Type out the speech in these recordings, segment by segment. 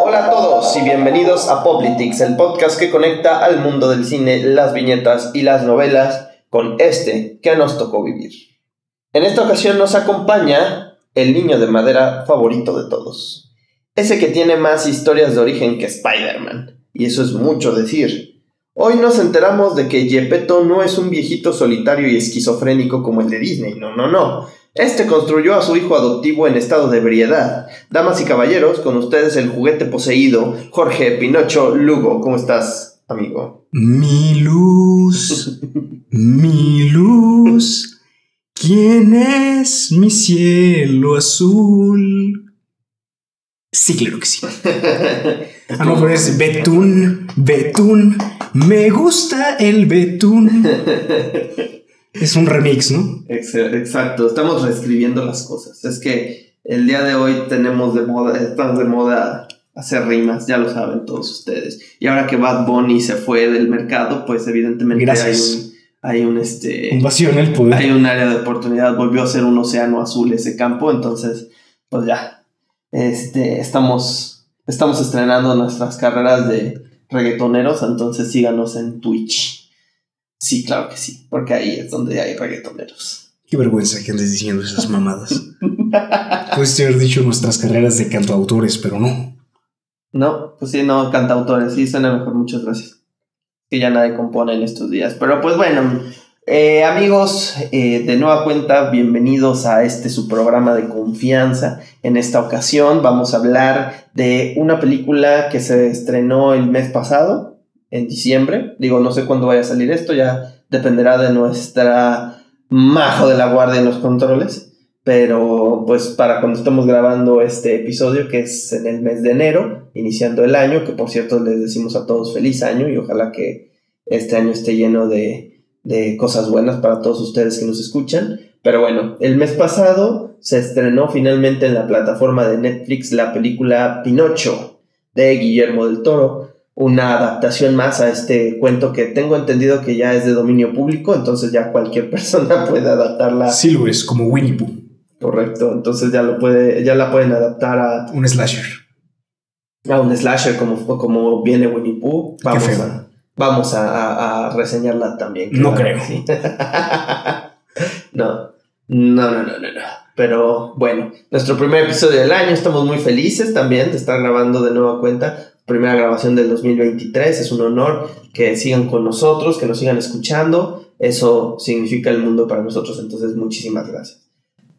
Hola a todos y bienvenidos a Poplitics, el podcast que conecta al mundo del cine, las viñetas y las novelas con este que nos tocó vivir. En esta ocasión nos acompaña el niño de madera favorito de todos. Ese que tiene más historias de origen que Spider-Man. Y eso es mucho decir. Hoy nos enteramos de que Gepetto no es un viejito solitario y esquizofrénico como el de Disney, no, no, no. Este construyó a su hijo adoptivo en estado de ebriedad. Damas y caballeros, con ustedes el juguete poseído, Jorge Pinocho Lugo. ¿Cómo estás, amigo? Mi luz, mi luz, ¿quién es mi cielo azul? Sí, claro que sí. Ah, no, pero es betún, betún, me gusta el betún. Es un remix, ¿no? Exacto, estamos reescribiendo las cosas. Es que el día de hoy tenemos de moda, estamos de moda hacer rimas, ya lo saben todos ustedes. Y ahora que Bad Bunny se fue del mercado, pues evidentemente hay un, hay un este un vacío en el poder. Hay un área de oportunidad, volvió a ser un océano azul ese campo, entonces pues ya este estamos estamos estrenando nuestras carreras de reggaetoneros, entonces síganos en Twitch. Sí, claro que sí, porque ahí es donde hay reggaetoneros. Qué vergüenza que andes diciendo esas mamadas. Puedes haber dicho nuestras carreras de cantautores, pero no. No, pues sí, no, cantautores, sí, suena mejor, muchas gracias. Que ya nadie compone en estos días. Pero pues bueno, eh, amigos, eh, de nueva cuenta, bienvenidos a este su programa de confianza. En esta ocasión vamos a hablar de una película que se estrenó el mes pasado, en diciembre. Digo, no sé cuándo vaya a salir esto, ya dependerá de nuestra majo de la guardia en los controles. Pero pues para cuando estamos grabando este episodio, que es en el mes de enero, iniciando el año, que por cierto les decimos a todos feliz año y ojalá que este año esté lleno de, de cosas buenas para todos ustedes que nos escuchan. Pero bueno, el mes pasado se estrenó finalmente en la plataforma de Netflix la película Pinocho de Guillermo del Toro, una adaptación más a este cuento que tengo entendido que ya es de dominio público, entonces ya cualquier persona puede adaptarla. Sí lo es, como Winnie Pooh. Correcto, entonces ya lo puede, ya la pueden adaptar a un slasher. A un slasher como, como viene Winnie Pooh. Vamos a, vamos a, reseñarla también. No creo. no, no, no, no, no, no. Pero bueno, nuestro primer episodio del año, estamos muy felices también de estar grabando de nueva cuenta primera grabación del 2023. Es un honor que sigan con nosotros, que nos sigan escuchando. Eso significa el mundo para nosotros, entonces muchísimas gracias.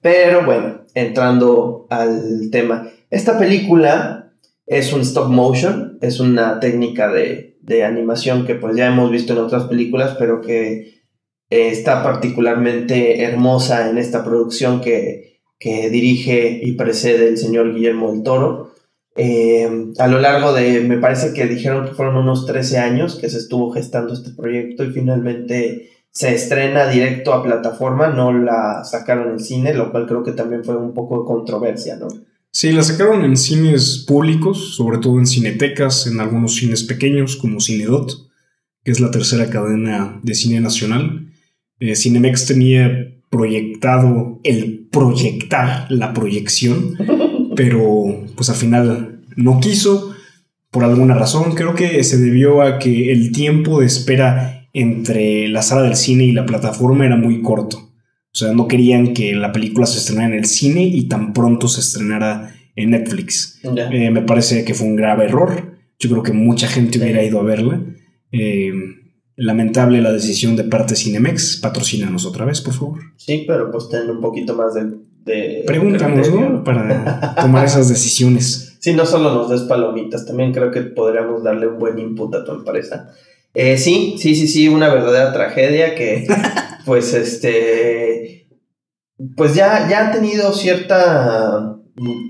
Pero bueno, entrando al tema. Esta película es un stop motion, es una técnica de, animación que pues ya hemos visto en otras películas, pero que está particularmente hermosa en esta producción que, que dirige y precede el señor Guillermo del Toro. Eh, a lo largo de, me parece que dijeron que fueron unos 13 años que se estuvo gestando este proyecto y finalmente se estrena directo a plataforma, no la sacaron en cine, lo cual creo que también fue un poco de controversia, ¿no? Sí, la sacaron en cines públicos, sobre todo en cinetecas, en algunos cines pequeños como Cinedot, que es la tercera cadena de cine nacional. Eh, Cinemex tenía proyectado el proyectar la proyección pero pues al final no quiso por alguna razón. Creo que se debió a que el tiempo de espera entre la sala del cine y la plataforma era muy corto. O sea, no querían que la película se estrenara en el cine y tan pronto se estrenara en Netflix. Eh, me parece que fue un grave error. Yo creo que mucha gente hubiera ido a verla. Eh, lamentable la decisión de parte Cinemex. Patrocínanos otra vez, por favor. Sí, pero pues ten un poquito más de Pregúntanos, ¿no? Para tomar esas decisiones. Sí, no solo nos des palomitas, también creo que podríamos darle un buen input a tu empresa. Eh, sí, sí, sí, sí, una verdadera tragedia que, pues, este, pues ya, ya ha tenido cierta,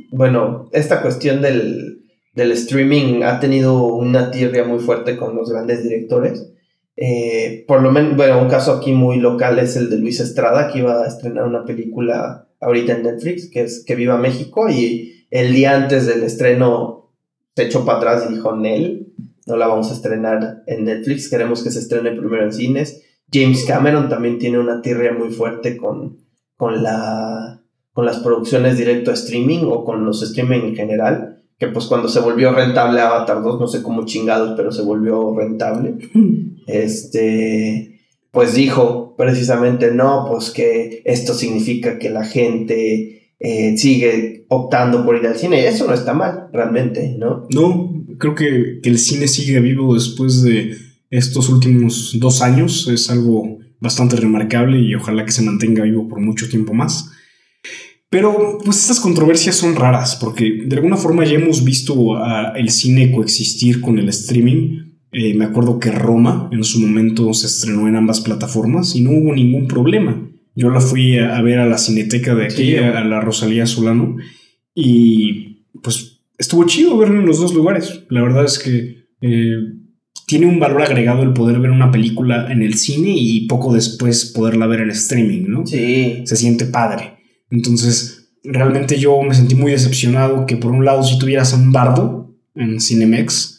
bueno, esta cuestión del, del streaming ha tenido una tirria muy fuerte con los grandes directores. Eh, por lo menos, bueno, un caso aquí muy local es el de Luis Estrada, que iba a estrenar una película ahorita en Netflix, que es Que Viva México, y el día antes del estreno se echó para atrás y dijo, Nel, no la vamos a estrenar en Netflix, queremos que se estrene primero en cines. James Cameron también tiene una tirria muy fuerte con, con, la, con las producciones directo a streaming o con los streaming en general, que pues cuando se volvió rentable Avatar 2, no sé cómo chingados, pero se volvió rentable, este, pues dijo precisamente, no, pues que esto significa que la gente eh, sigue optando por ir al cine. Eso no está mal, realmente, ¿no? No, creo que, que el cine sigue vivo después de estos últimos dos años. Es algo bastante remarcable y ojalá que se mantenga vivo por mucho tiempo más. Pero pues estas controversias son raras porque de alguna forma ya hemos visto a el cine coexistir con el streaming. Eh, me acuerdo que Roma en su momento se estrenó en ambas plataformas y no hubo ningún problema. Yo la fui a, ver a la cineteca de aquí, a, la Rosalía Solano, y pues estuvo chido verlo en los dos lugares. La verdad es que eh, tiene un valor agregado el poder ver una película en el cine y poco después poderla ver en streaming, ¿no? Sí. Se siente padre. Entonces, realmente yo me sentí muy decepcionado que por un lado si tuvieras a un bardo en Cinemex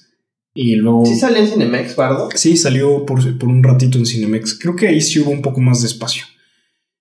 y luego... ¿Sí salió en Cinemex, bardo? Sí, salió por, un ratito en Cinemex. Creo que ahí sí hubo un poco más de espacio.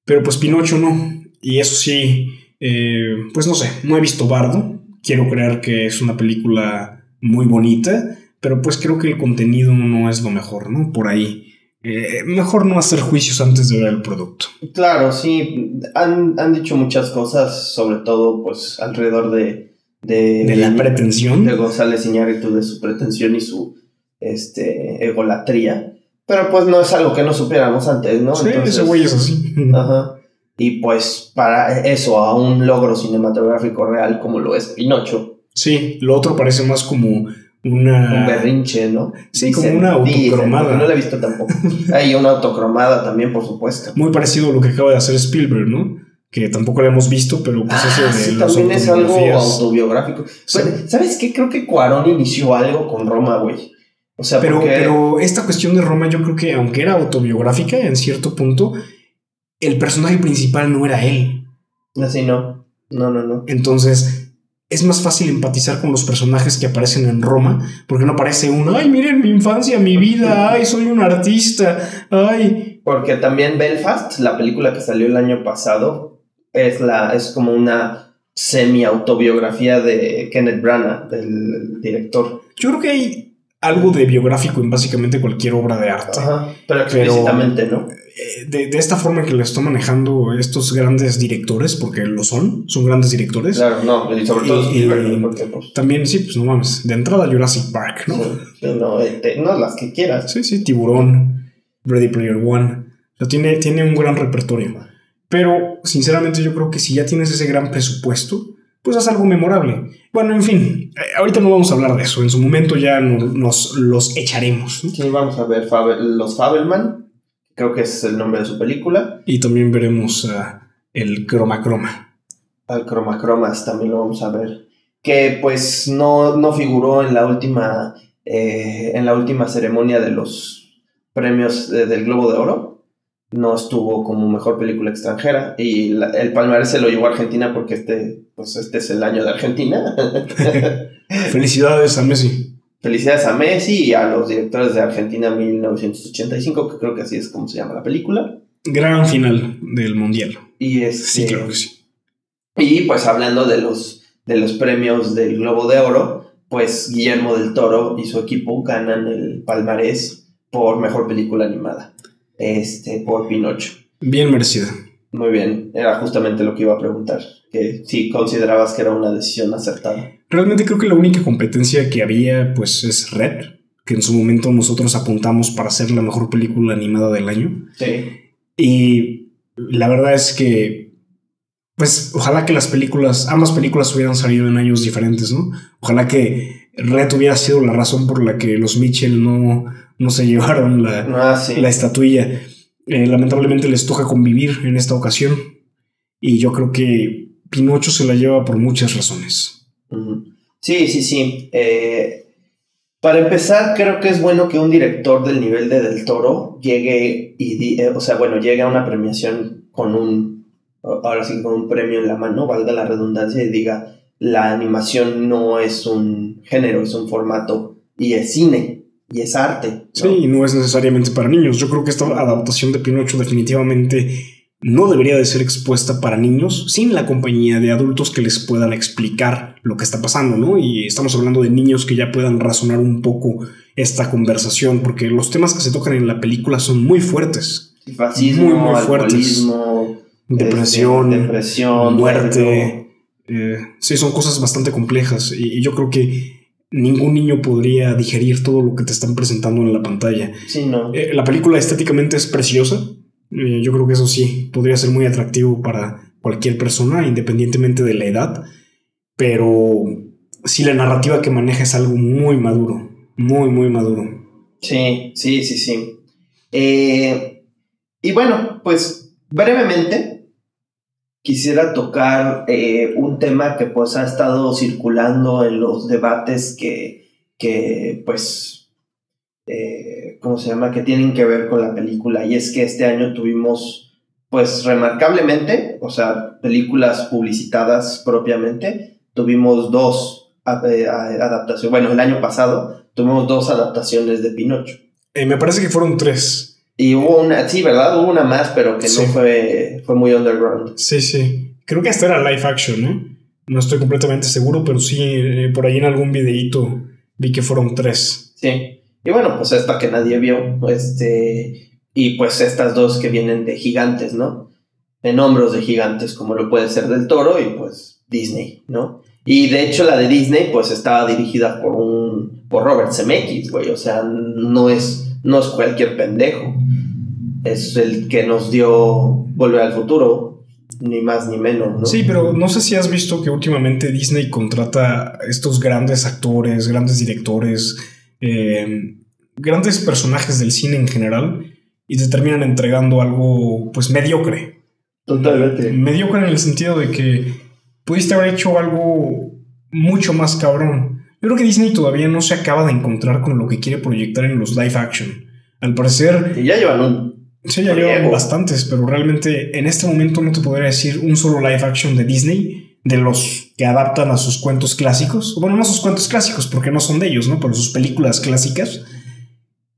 Pero pues Pinocho no. Y eso sí, eh, pues no sé, no he visto Bardo. Quiero creer que es una película muy bonita, pero pues creo que el contenido no es lo mejor, ¿no? Por ahí. Eh, mejor no hacer juicios antes de ver el producto. Claro, sí, han, dicho muchas cosas, sobre todo pues alrededor de... De, la pretensión. De González Iñárritu, de su pretensión y su este, egolatría. Pero pues no es algo que no supiéramos antes, ¿no? Sí, ese güey es así. Ajá. Y pues para eso, a un logro cinematográfico real como lo es Pinocho. Sí, lo otro parece más como una... Un berrinche, ¿no? Sí, como una autocromada. no la he visto tampoco. Hay una autocromada también, por supuesto. Muy parecido a lo que acaba de hacer Spielberg, ¿no? Que tampoco la hemos visto, pero pues eso ah, de sí, también es algo autobiográfico. ¿Sabes qué? Creo que Cuarón inició algo con Roma, güey. O sea, pero, pero esta cuestión de Roma, yo creo que aunque era autobiográfica en cierto punto, el personaje principal no era él. Así no. No, no, no. Entonces, es más fácil empatizar con los personajes que aparecen en Roma, porque no aparece uno, ay, miren mi infancia, mi vida, ay, soy un artista, ay. Porque también Belfast, la película que salió el año pasado, es, la, es como una semi-autobiografía de Kenneth Branagh, del director. Yo creo que hay algo de biográfico en básicamente cualquier obra de arte. Ajá, pero explícitamente, ¿no? Eh, de, esta forma que lo están manejando estos grandes directores, porque lo son, son grandes directores. Claro, no, y sobre todo pues, También, sí, pues no mames, de entrada Jurassic Park, ¿no? no, este, no, las que quieras. Sí, sí, Tiburón, Ready Player One. O sea, tiene, tiene un gran repertorio. Pero, sinceramente, yo creo que si ya tienes ese gran presupuesto, pues haz algo memorable. Bueno, en fin, eh, ahorita no vamos a hablar de eso. En su momento ya nos, los echaremos. Sí, vamos a ver los Fabelman creo que es el nombre de su película. Y también veremos el Croma Croma. Al Croma Cromas también lo vamos a ver. Que pues no, no figuró en la última eh, en la última ceremonia de los premios del Globo de Oro. No estuvo como mejor película extranjera. Y el palmarés se lo llevó a Argentina porque este, pues este es el año de Argentina. Felicidades a Messi. Felicidades a Messi y a los directores de Argentina 1985, que creo que así es como se llama la película. Gran final del Mundial. Y sí, este, claro que sí. Y pues hablando de los, de los premios del Globo de Oro, pues Guillermo del Toro y su equipo ganan el palmarés por mejor película animada. Este, por Pinocho. Bien merecida. Muy bien, era justamente lo que iba a preguntar. Que si considerabas que era una decisión acertada. Realmente creo que la única competencia que había pues es Red, que en su momento nosotros apuntamos para ser la mejor película animada del año. Sí. Y la verdad es que pues ojalá que las películas, ambas películas hubieran salido en años diferentes, ¿no? Ojalá que Red hubiera sido la razón por la que los Mitchell no, no se llevaron la, ah, la estatuilla. Eh, lamentablemente les toca convivir en esta ocasión y yo creo que Pinocho se la lleva por muchas razones. Sí, sí, sí. Eh, para empezar, creo que es bueno que un director del nivel de Del Toro llegue y, eh, o sea, bueno, llegue a una premiación con un, ahora sí, con un premio en la mano, valga la redundancia, y diga, la animación no es un género, es un formato y es cine y es arte. Sí, y no es necesariamente para niños. Yo creo que esta adaptación de Pinocho definitivamente no debería de ser expuesta para niños sin la compañía de adultos que les puedan explicar lo que está pasando, ¿no? Y estamos hablando de niños que ya puedan razonar un poco esta conversación, porque los temas que se tocan en la película son muy fuertes. Fascismo, muy, muy fuertes. Depresión, este, depresión, muerte. Eh, sí, son cosas bastante complejas y, yo creo que ningún niño podría digerir todo lo que te están presentando en la pantalla. Sí, no. Eh, la película estéticamente es preciosa. Eh, yo creo que eso sí, podría ser muy atractivo para cualquier persona, independientemente de la edad. Pero sí, la narrativa que maneja es algo muy maduro. Muy, muy maduro. Sí, sí, sí, sí. y bueno, pues brevemente, quisiera tocar eh, un tema que pues ha estado circulando en los debates que, que pues, eh, ¿cómo se llama? Que tienen que ver con la película. Y es que este año tuvimos, pues, remarcablemente, o sea, películas publicitadas propiamente, tuvimos dos eh, adaptaciones. Bueno, el año pasado tuvimos dos adaptaciones de Pinocho. me parece que fueron tres. Y hubo una, sí, ¿verdad? Hubo una más, pero que no fue, fue muy underground. Sí, sí. Creo que hasta era live action, ¿no? No estoy completamente seguro, pero sí, eh, por ahí en algún videíto vi que fueron tres. Sí. Y bueno, pues esta que nadie vio, este, y pues estas dos que vienen de gigantes, ¿no? En hombros de gigantes, como lo puede ser del toro y pues Disney, ¿no? Y de hecho la de Disney, pues estaba dirigida por un, por Robert Zemeckis, güey, o sea, no es, no es cualquier pendejo es el que nos dio Volver al Futuro, ni más ni menos, ¿no? Sí, pero no sé si has visto que últimamente Disney contrata estos grandes actores, grandes directores, eh, grandes personajes del cine en general y te terminan entregando algo pues mediocre. Totalmente. Mediocre en el sentido de que pudiste haber hecho algo mucho más cabrón. Yo creo que Disney todavía no se acaba de encontrar con lo que quiere proyectar en los live action. Al parecer... Y ya llevan un Sí, ya llevan bastantes, pero realmente en este momento no te podría decir un solo live action de Disney de los que adaptan a sus cuentos clásicos. Bueno, no sus cuentos clásicos, porque no son de ellos, ¿no? Pero sus películas clásicas.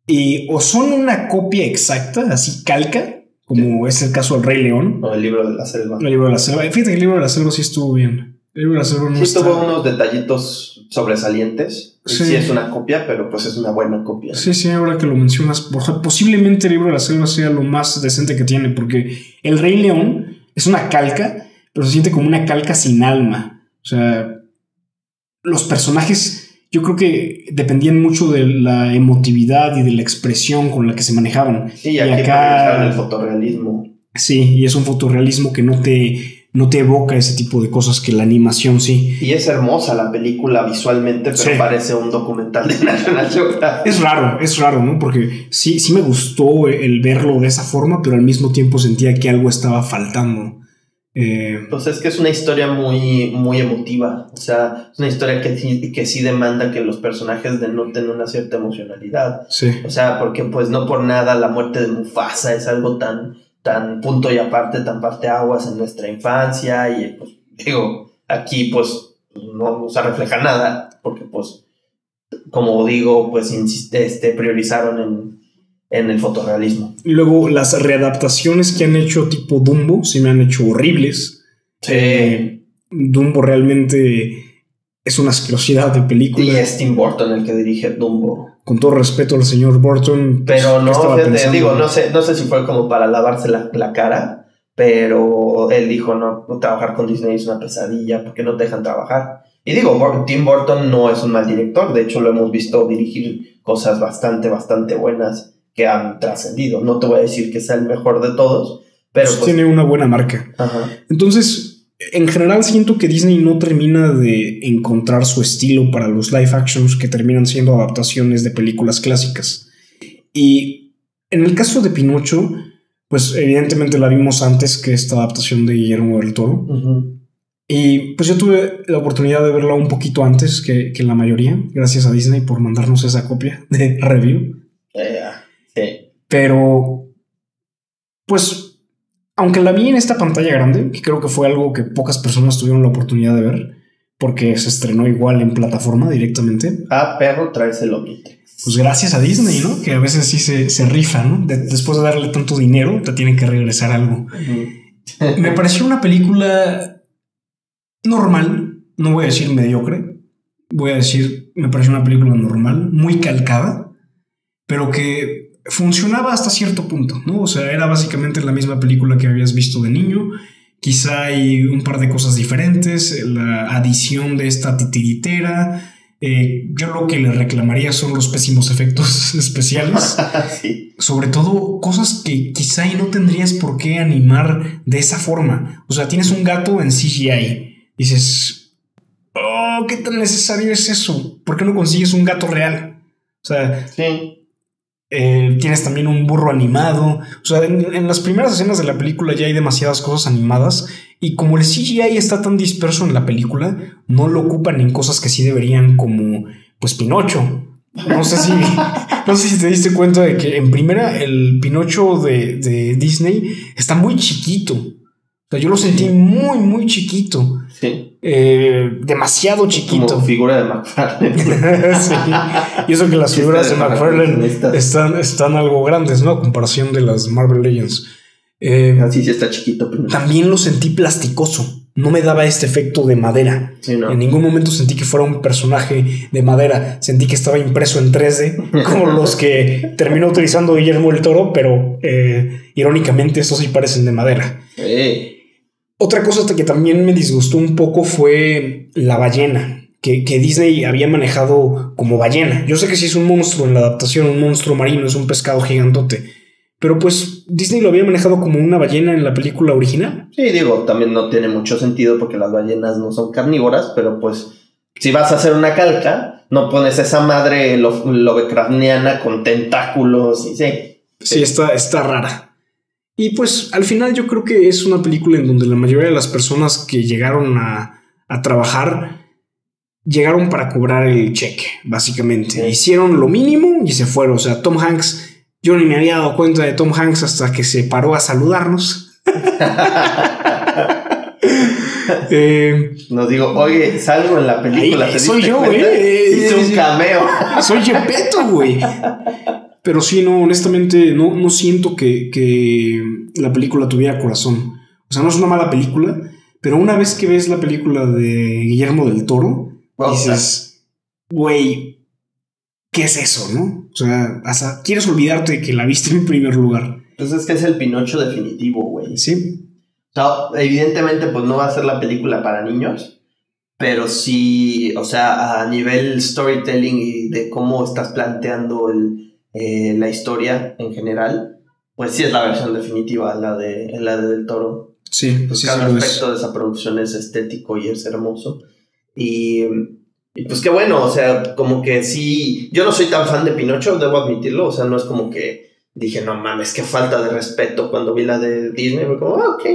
Y o son una copia exacta, así calca, como es el caso del Rey León. O el libro de la selva. El libro de la selva. Fíjate que el libro de la selva sí estuvo bien. Selva no sí, tuvo unos detallitos sobresalientes Sí. es una copia, pero pues es una buena copia. Sí, sí, ahora que lo mencionas, posiblemente el libro de la selva sea lo más decente que tiene, porque el Rey León es una calca, pero se siente como una calca sin alma. O sea, los personajes yo creo que dependían mucho de la emotividad y de la expresión con la que se manejaban. Sí, y acá el fotorrealismo. Sí, y es un fotorrealismo que no te no te evoca ese tipo de cosas que la animación sí. Y es hermosa la película visualmente, pero parece un documental de National Geographic. Es raro, es raro, ¿no? Porque sí, sí me gustó el verlo de esa forma, pero al mismo tiempo sentía que algo estaba faltando. Eh, pues es que es una historia muy, muy emotiva. O sea, es una historia que, que sí demanda que los personajes denoten una cierta emocionalidad. Sí. O sea, porque pues no por nada la muerte de Mufasa es algo tan tan punto y aparte, tan parte aguas en nuestra infancia y pues digo, aquí pues no, se refleja nada porque pues como digo, pues este, priorizaron en, en el fotorrealismo. Y luego las readaptaciones que han hecho tipo Dumbo, sí me han hecho horribles. Sí. Eh, Dumbo realmente es una asquerosidad de película. Y es Tim Burton el que dirige Dumbo con todo respeto al señor Burton. Pues, pero no, digo, no sé, no sé si fue como para lavarse la, cara, pero él dijo, no, trabajar con Disney es una pesadilla, porque no te dejan trabajar. Y digo, Tim Burton no es un mal director, de hecho lo hemos visto dirigir cosas bastante, bastante buenas que han trascendido. No te voy a decir que sea el mejor de todos, pero... Pues, tiene una buena marca. Entonces, en general siento que Disney no termina de encontrar su estilo para los live actions que terminan siendo adaptaciones de películas clásicas. Y en el caso de Pinocho, pues evidentemente la vimos antes que esta adaptación de Guillermo del Toro. Y pues yo tuve la oportunidad de verla un poquito antes que, la mayoría, gracias a Disney por mandarnos esa copia de review. sí. Pero, pues aunque la vi en esta pantalla grande, que creo que fue algo que pocas personas tuvieron la oportunidad de ver, porque se estrenó igual en plataforma directamente. Ah, perro, traes el pues gracias a Disney, ¿no? Que a veces sí se, se rifa, ¿no? después de darle tanto dinero, te tienen que regresar algo. Me pareció una película normal, no voy a decir mediocre, voy a decir, me pareció una película normal, muy calcada, pero que funcionaba hasta cierto punto, ¿no? O sea, era básicamente la misma película que habías visto de niño. Quizá hay un par de cosas diferentes, la adición de esta titiritera, eh, yo lo que le reclamaría son los pésimos efectos especiales. Sobre todo cosas que quizá y no tendrías por qué animar de esa forma. O sea, tienes un gato en CGI. Dices, oh, ¿qué tan necesario es eso? ¿Por qué no consigues un gato real? O sea, sí. Eh, tienes también un burro animado. O sea, en, las primeras escenas de la película ya hay demasiadas cosas animadas. Y como el CGI está tan disperso en la película, no lo ocupan en cosas que sí deberían, como pues Pinocho. No sé si, no sé si te diste cuenta de que en primera el Pinocho de, de Disney está muy chiquito. O sea, yo lo sentí muy, muy chiquito. Sí. Eh, demasiado chiquito. Como figura de McFarlane. sí. Y eso que las figuras de McFarlane están, están algo grandes, ¿no? A comparación de las Marvel Legends. Eh, Así sí está chiquito. También lo sentí plasticoso. No me daba este efecto de madera. En ningún momento sentí que fuera un personaje de madera. Sentí que estaba impreso en 3D, como los que terminó utilizando Guillermo el Toro, pero eh, irónicamente estos sí parecen de madera. Otra cosa que también me disgustó un poco fue la ballena. Que, que, Disney había manejado como ballena. Yo sé que sí es un monstruo en la adaptación, un monstruo marino, es un pescado gigantote. Pero pues Disney lo había manejado como una ballena en la película original. Sí, digo, también no tiene mucho sentido porque las ballenas no son carnívoras, pero pues si vas a hacer una calca, no pones esa madre lo, con tentáculos y sí. Sí, está, está rara. Y pues al final yo creo que es una película en donde la mayoría de las personas que llegaron a, a trabajar llegaron para cobrar el cheque, básicamente. Hicieron lo mínimo y se fueron. O sea, Tom Hanks yo ni me había dado cuenta de Tom Hanks hasta que se paró a saludarnos. eh, Nos digo, oye, salgo en la película. soy yo, güey. Hice un cameo. Soy Gepetto, güey. Pero sí, no, honestamente, no, no siento que, que, la película tuviera corazón. O sea, no es una mala película, pero una vez que ves la película de Guillermo del Toro, dices, güey, ¿qué es eso, no? O sea, hasta quieres olvidarte de que la viste en primer lugar. Pues es que es el Pinocho definitivo, güey. Sí. O sea, evidentemente, pues no va a ser la película para niños, pero sí, o sea, a nivel storytelling y de cómo estás planteando el, eh, la historia en general, pues sí es la versión definitiva, la de, la de Del Toro. Sí, pues sí, cada aspecto de esa producción es estético y es hermoso. Y y pues qué bueno, o sea, como que sí, yo no soy tan fan de Pinocho, debo admitirlo, o sea, no es como que dije, no mames, qué falta de respeto cuando vi la de Disney, fue como, ah, ok.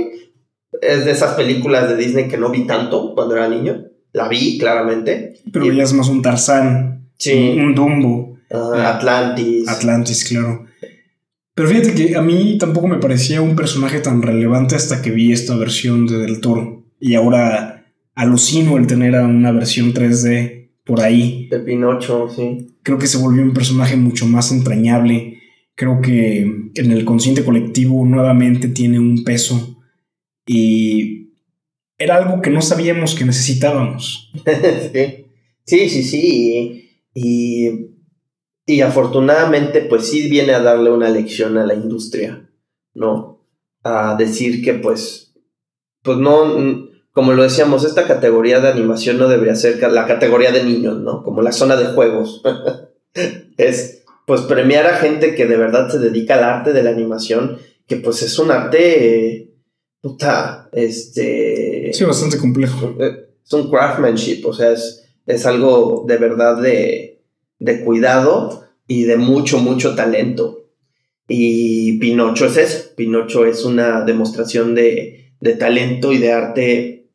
Es de esas películas de Disney que no vi tanto cuando era niño, la vi claramente. Pero ya es más un Tarzán, sí. un Dumbo. Atlantis. Atlantis, claro. Pero fíjate que a mí tampoco me parecía un personaje tan relevante hasta que vi esta versión de Del Toro. Y ahora alucino el tener a una versión 3D por ahí. De Pinocho, sí. Creo que se volvió un personaje mucho más entrañable. Creo que en el consciente colectivo nuevamente tiene un peso y era algo que no sabíamos que necesitábamos. sí, sí, sí. Y, y afortunadamente, pues sí viene a darle una lección a la industria, ¿no? A decir que, pues, pues no como lo decíamos, esta categoría de animación no debería ser la categoría de niños, ¿no? Como la zona de juegos. es, pues, premiar a gente que de verdad se dedica al arte de la animación, que pues es un arte, puta, este... Sí, bastante complejo. Es un craftsmanship, o sea, es, es algo de verdad de, de cuidado y de mucho, mucho talento. Y Pinocho es eso, Pinocho es una demostración de, de talento y de arte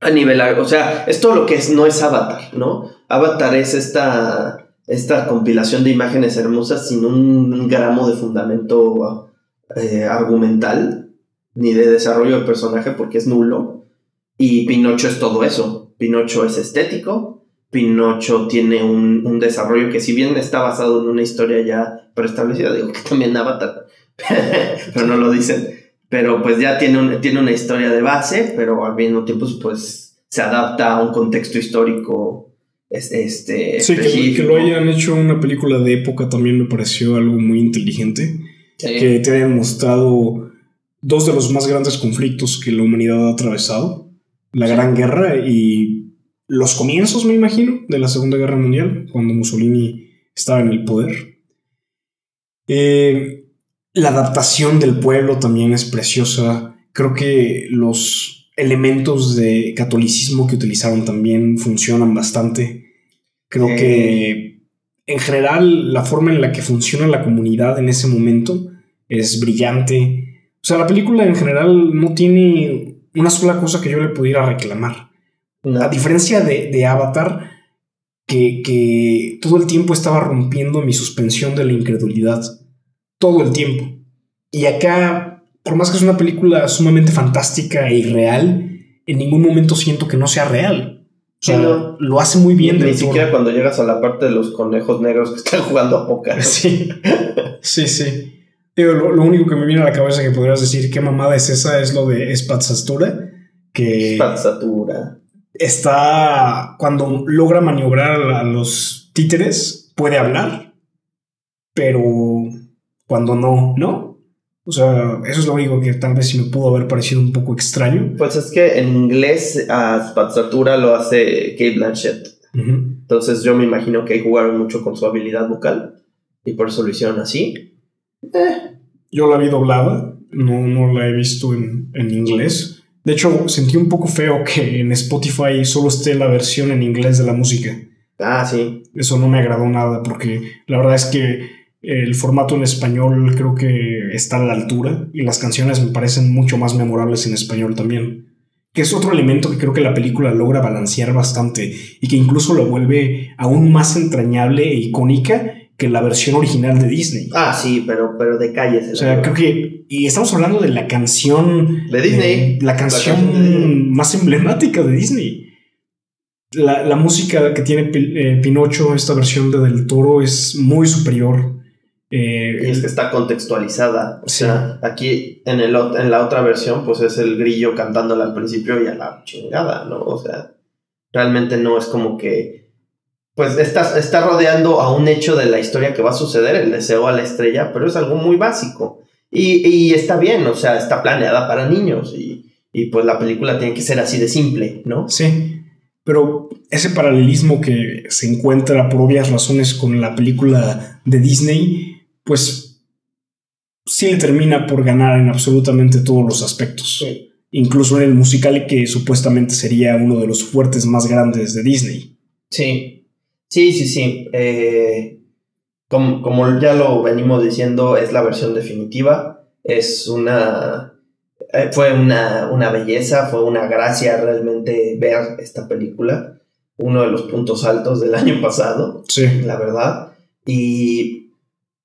a nivelar, o sea, esto lo que es, no es Avatar, ¿no? Avatar es esta, esta compilación de imágenes hermosas sin un gramo de fundamento eh, argumental, ni de desarrollo de personaje porque es nulo. Y Pinocho es todo eso. Pinocho es estético, Pinocho tiene un, un, desarrollo que si bien está basado en una historia ya preestablecida, digo que también Avatar, pero no lo dicen, pero pues ya tiene, un, tiene una historia de base, pero al mismo tiempo pues se adapta a un contexto histórico. Este, sí, que, lo hayan hecho una película de época también me pareció algo muy inteligente. Que te hayan mostrado dos de los más grandes conflictos que la humanidad ha atravesado. La Gran Guerra y los comienzos, me imagino, de la Segunda Guerra Mundial, cuando Mussolini estaba en el poder. Eh, la adaptación del pueblo también es preciosa. Creo que los elementos de catolicismo que utilizaron también funcionan bastante. Creo que en general la forma en la que funciona la comunidad en ese momento es brillante. O sea, la película en general no tiene una sola cosa que yo le pudiera reclamar. A diferencia de, Avatar, que, que todo el tiempo estaba rompiendo mi suspensión de la incredulidad todo el tiempo. Y acá, por más que es una película sumamente fantástica e irreal, en ningún momento siento que no sea real. O sea, lo hace muy bien. Ni, siquiera cuando llegas a la parte de los conejos negros que están jugando a poca. Sí, sí, sí. lo, único que me viene a la cabeza que podrías decir qué mamada es esa es lo de Spatzatura. Que Spatzatura. Está. Cuando logra maniobrar a los títeres, puede hablar. Pero cuando no, ¿no? O sea, eso es lo único que tal vez sí me pudo haber parecido un poco extraño. Pues es que en inglés a Spazzatura lo hace Kate Blanchett. Entonces yo me imagino que ahí jugaron mucho con su habilidad vocal y por eso lo hicieron así. Eh. Yo la vi doblada, no, no la he visto en, en inglés. De hecho, sentí un poco feo que en Spotify solo esté la versión en inglés de la música. Ah, sí. Eso no me agradó nada porque la verdad es que el formato en español creo que está a la altura y las canciones me parecen mucho más memorables en español también. Que es otro elemento que creo que la película logra balancear bastante y que incluso lo vuelve aún más entrañable e icónica que la versión original de Disney. Ah, sí, pero, pero de calles. O sea, creo que. Y estamos hablando de la canción. De Disney. la, canción más emblemática de Disney. La, música que tiene eh, Pinocho, esta versión de Del Toro, es muy superior eh, y es que está contextualizada. O sea, aquí en, el, en la otra versión, pues es el grillo cantándole al principio y a la chingada, ¿no? O sea, realmente no es como que. Pues está, está rodeando a un hecho de la historia que va a suceder, el deseo a la estrella, pero es algo muy básico. Y, y está bien, o sea, está planeada para niños y, y pues la película tiene que ser así de simple, ¿no? Sí. Pero ese paralelismo que se encuentra por obvias razones con la película de Disney pues sí le termina por ganar en absolutamente todos los aspectos. Incluso en el musical que supuestamente sería uno de los fuertes más grandes de Disney. Sí, sí, sí, sí. Eh, como, ya lo venimos diciendo, es la versión definitiva. Es una... Eh, fue una, una belleza, fue una gracia realmente ver esta película. Uno de los puntos altos del año pasado. Sí. La verdad. Y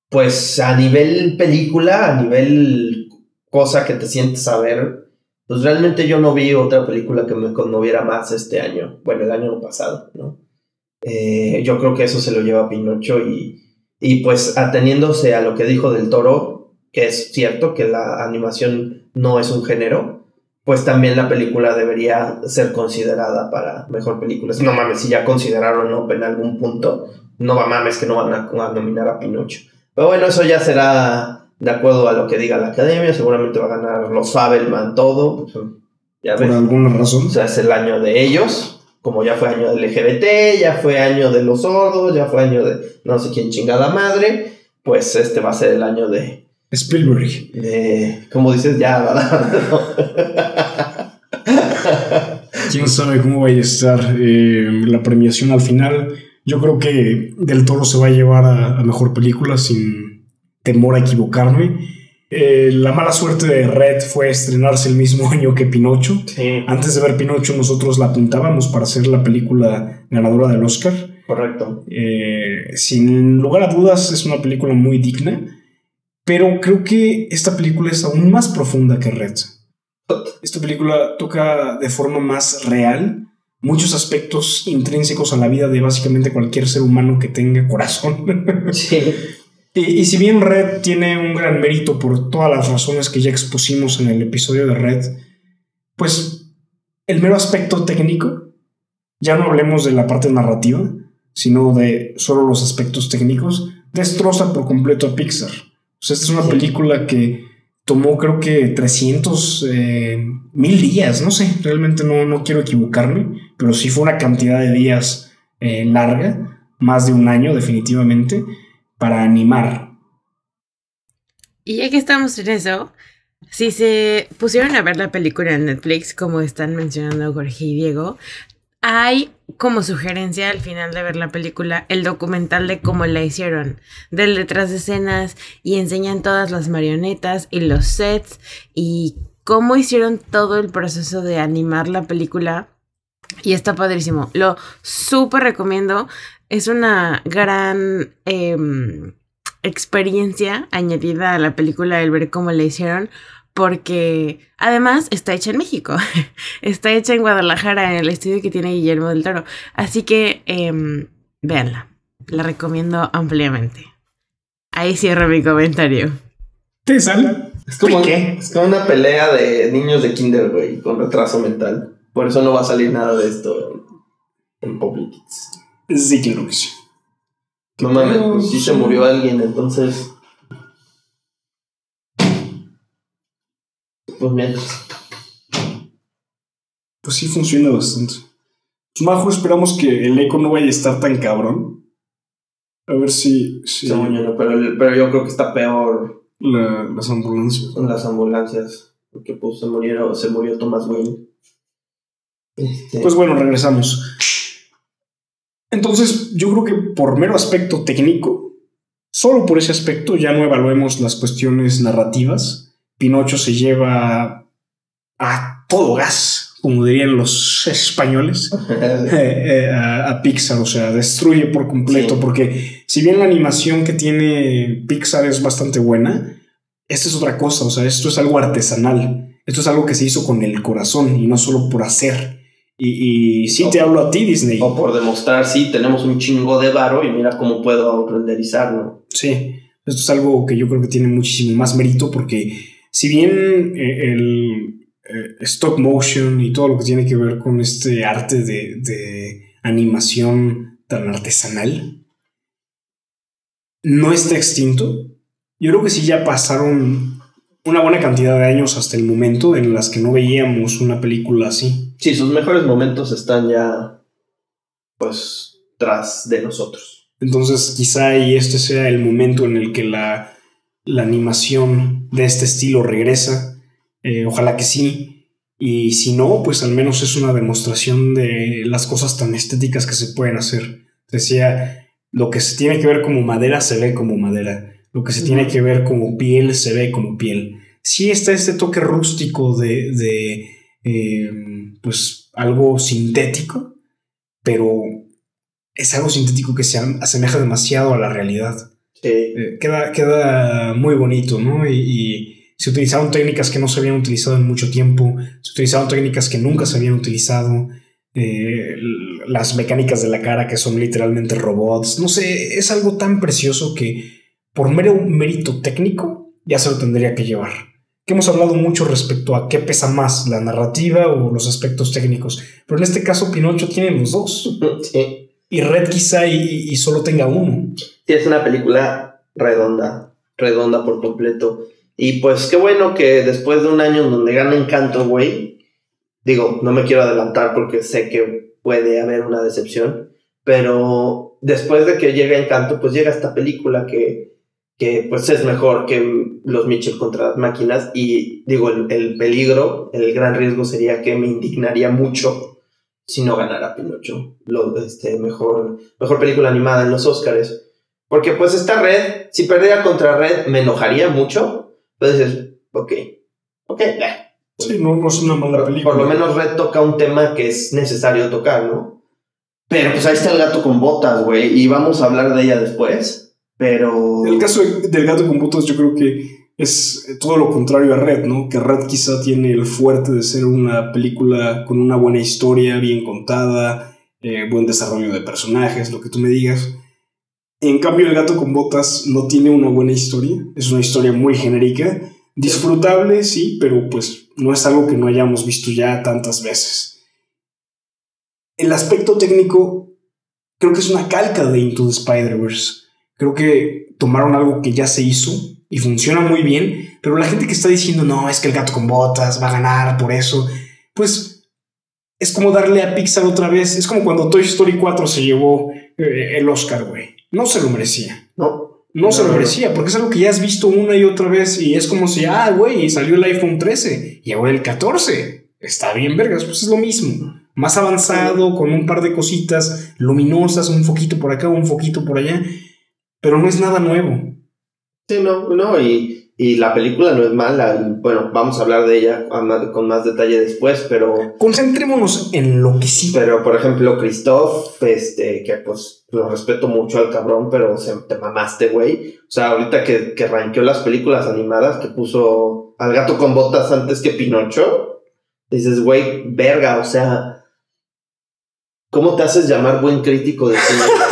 pues a nivel película, a nivel cosa que te sientes a ver, pues realmente yo no vi otra película que me conmoviera más este año, bueno, el año pasado, ¿no? Eh, yo creo que eso se lo lleva a Pinocho y, y pues ateniéndose a lo que dijo del toro, que es cierto que la animación no es un género, pues también la película debería ser considerada para mejor película. No mames, si ya consideraron ¿no? en algún punto, no va mames que no van a nominar a Pinocho. Pero bueno, eso ya será de acuerdo a lo que diga la academia. Seguramente va a ganar los Fabelman todo. Pues, ya Por alguna razón. O sea, es el año de ellos. Como ya fue año del LGBT, ya fue año de los sordos, ya fue año de no sé quién chingada madre. Pues este va a ser el año de. Spielberg. De. Como dices, ya, Quién sabe cómo va a estar eh, la premiación al final. Yo creo que Del Toro se va a llevar a, mejor película sin temor a equivocarme. Eh, la mala suerte de Red fue estrenarse el mismo año que Pinocho. Antes de ver Pinocho, nosotros la apuntábamos para ser la película ganadora del Oscar. Correcto. Eh, sin lugar a dudas, es una película muy digna. Pero creo que esta película es aún más profunda que Red. Esta película toca de forma más real muchos aspectos intrínsecos a la vida de básicamente cualquier ser humano que tenga corazón. Sí. y, y si bien Red tiene un gran mérito por todas las razones que ya expusimos en el episodio de Red, pues el mero aspecto técnico, ya no hablemos de la parte narrativa, sino de solo los aspectos técnicos, destroza por completo a Pixar. O sea, esta es una Sí. película que tomó creo que 300 eh, mil días, no sé, realmente no, no quiero equivocarme, pero sí fue una cantidad de días eh, larga, más de un año definitivamente, para animar. Y ya que estamos en eso, si se pusieron a ver la película en Netflix, como están mencionando Jorge y Diego, hay como sugerencia al final de ver la película el documental de cómo la hicieron, del detrás de escenas, y enseñan todas las marionetas y los sets y cómo hicieron todo el proceso de animar la película. Y está padrísimo. Lo súper recomiendo. Es una gran em, experiencia añadida a la película el ver cómo la hicieron. Porque además está hecha en México. está hecha en Guadalajara, en el estudio que tiene Guillermo del Toro. Así que em, véanla. La recomiendo ampliamente. Ahí cierro mi comentario. ¿Te sale? Es como, ¿Qué? es como una pelea de niños de kinder, güey, con retraso mental. Por eso no va a salir nada de esto en, en Public Kids. Sí, claro que sí. No mames, pues sí se murió alguien, entonces. Pues mira, Pues sí funciona bastante. Pues Majo, esperamos que el eco no vaya a estar tan cabrón. A ver si, si no, pero, pero yo creo que está peor la- las ambulancias. las ambulancias. Porque pues se murieron, se murió Thomas Wayne. Este, Pues bueno, regresamos. Entonces, yo creo que por mero aspecto técnico, solo por ese aspecto ya no evaluemos las cuestiones narrativas. Pinocho se lleva a todo gas, como dirían los españoles. eh, eh, a, a Pixar, o sea, destruye por completo, Sí. porque si bien la animación que tiene Pixar es bastante buena, esta es otra cosa, o sea, esto es algo artesanal, esto es algo que se hizo con el corazón y no solo por hacer. Y, y sí te O- hablo a ti, Disney. o por demostrar, sí, tenemos un chingo de varo y mira cómo puedo renderizarlo. Sí, esto es algo que yo creo que tiene muchísimo más mérito porque si bien eh, el eh, stop motion y todo lo que tiene que ver con este arte de, de animación tan artesanal no está extinto, yo creo que sí ya pasaron una buena cantidad de años hasta el momento en las que no veíamos una película así. Sí, sus mejores momentos están ya, pues, tras de nosotros. Entonces quizá y este sea el momento en el que la, la animación de este estilo regresa. Eh, ojalá que sí. Y si no, pues al menos es una demostración de las cosas tan estéticas que se pueden hacer. Decía, lo que se tiene que ver como madera se ve como madera. Lo que se tiene que ver como piel se ve como piel. Sí está este toque rústico de, de eh, pues algo sintético, pero es algo sintético que se asemeja demasiado a la realidad. Sí. Eh, queda, queda muy bonito, ¿no? Y, y se utilizaron técnicas que no se habían utilizado en mucho tiempo, se utilizaron técnicas que nunca se habían utilizado, eh, las mecánicas de la cara que son literalmente robots, no sé, es algo tan precioso que por mero mérito técnico ya se lo tendría que llevar. Que hemos hablado mucho respecto a qué pesa más, la narrativa o los aspectos técnicos, pero en este caso Pinocho tiene los dos. Sí. Y Red quizá y, y solo tenga uno. Sí, es una película redonda, redonda por completo. Y pues qué bueno que después de un año donde gana Encanto, güey, digo, no me quiero adelantar porque sé que puede haber una decepción, pero después de que llega Encanto, pues llega esta película que, que pues es mejor que los Mitchell contra las máquinas y digo, el, el peligro, el gran riesgo sería que me indignaría mucho si no ganara Pinocho, lo, este, mejor, mejor película animada en los Oscars. Porque pues esta red, si perdiera contra red, me enojaría mucho. Entonces, ok, ok, ya. Sí, no, no es una mala película. Por lo menos red toca un tema que es necesario tocar, ¿no? Pero pues ahí está el gato con botas, güey, y vamos a hablar de ella después. Pero... El caso de- del gato con botas, yo creo que es todo lo contrario a Red, ¿no? Que Red quizá tiene el fuerte de ser una película con una buena historia, bien contada, eh, buen desarrollo de personajes, lo que tú me digas. En cambio, El gato con botas no tiene una buena historia, es una historia muy genérica, disfrutable, sí, pero pues no es algo que no hayamos visto ya tantas veces. El aspecto técnico creo que es una calca de Into the Spider-Verse. Creo que tomaron algo que ya se hizo y funciona muy bien, pero la gente que está diciendo, no, es que el gato con botas va a ganar por eso, pues es como darle a Pixar otra vez, es como cuando Toy Story 4 se llevó eh, el Oscar, güey. No se lo merecía. No. No, se lo merecía, porque es algo que ya has visto una y otra vez y es como si, ah, güey, salió el iPhone 13 y ahora el 14. Está bien, vergas, pues es lo mismo. Más avanzado, con un par de cositas luminosas, un foquito por acá, un foquito por allá, pero no es nada nuevo. Sí, no, no, y, y la película no es mala. Bueno, vamos a hablar de ella con más detalle después, pero. Concentrémonos en lo que sí. Pero, por ejemplo, Christoph, este, que pues lo respeto mucho al cabrón, pero se, te mamaste, güey. O sea, ahorita que, que ranqueó las películas animadas, que puso al gato con botas antes que Pinocho, dices, güey, verga, o sea. ¿Cómo te haces llamar buen crítico de cine?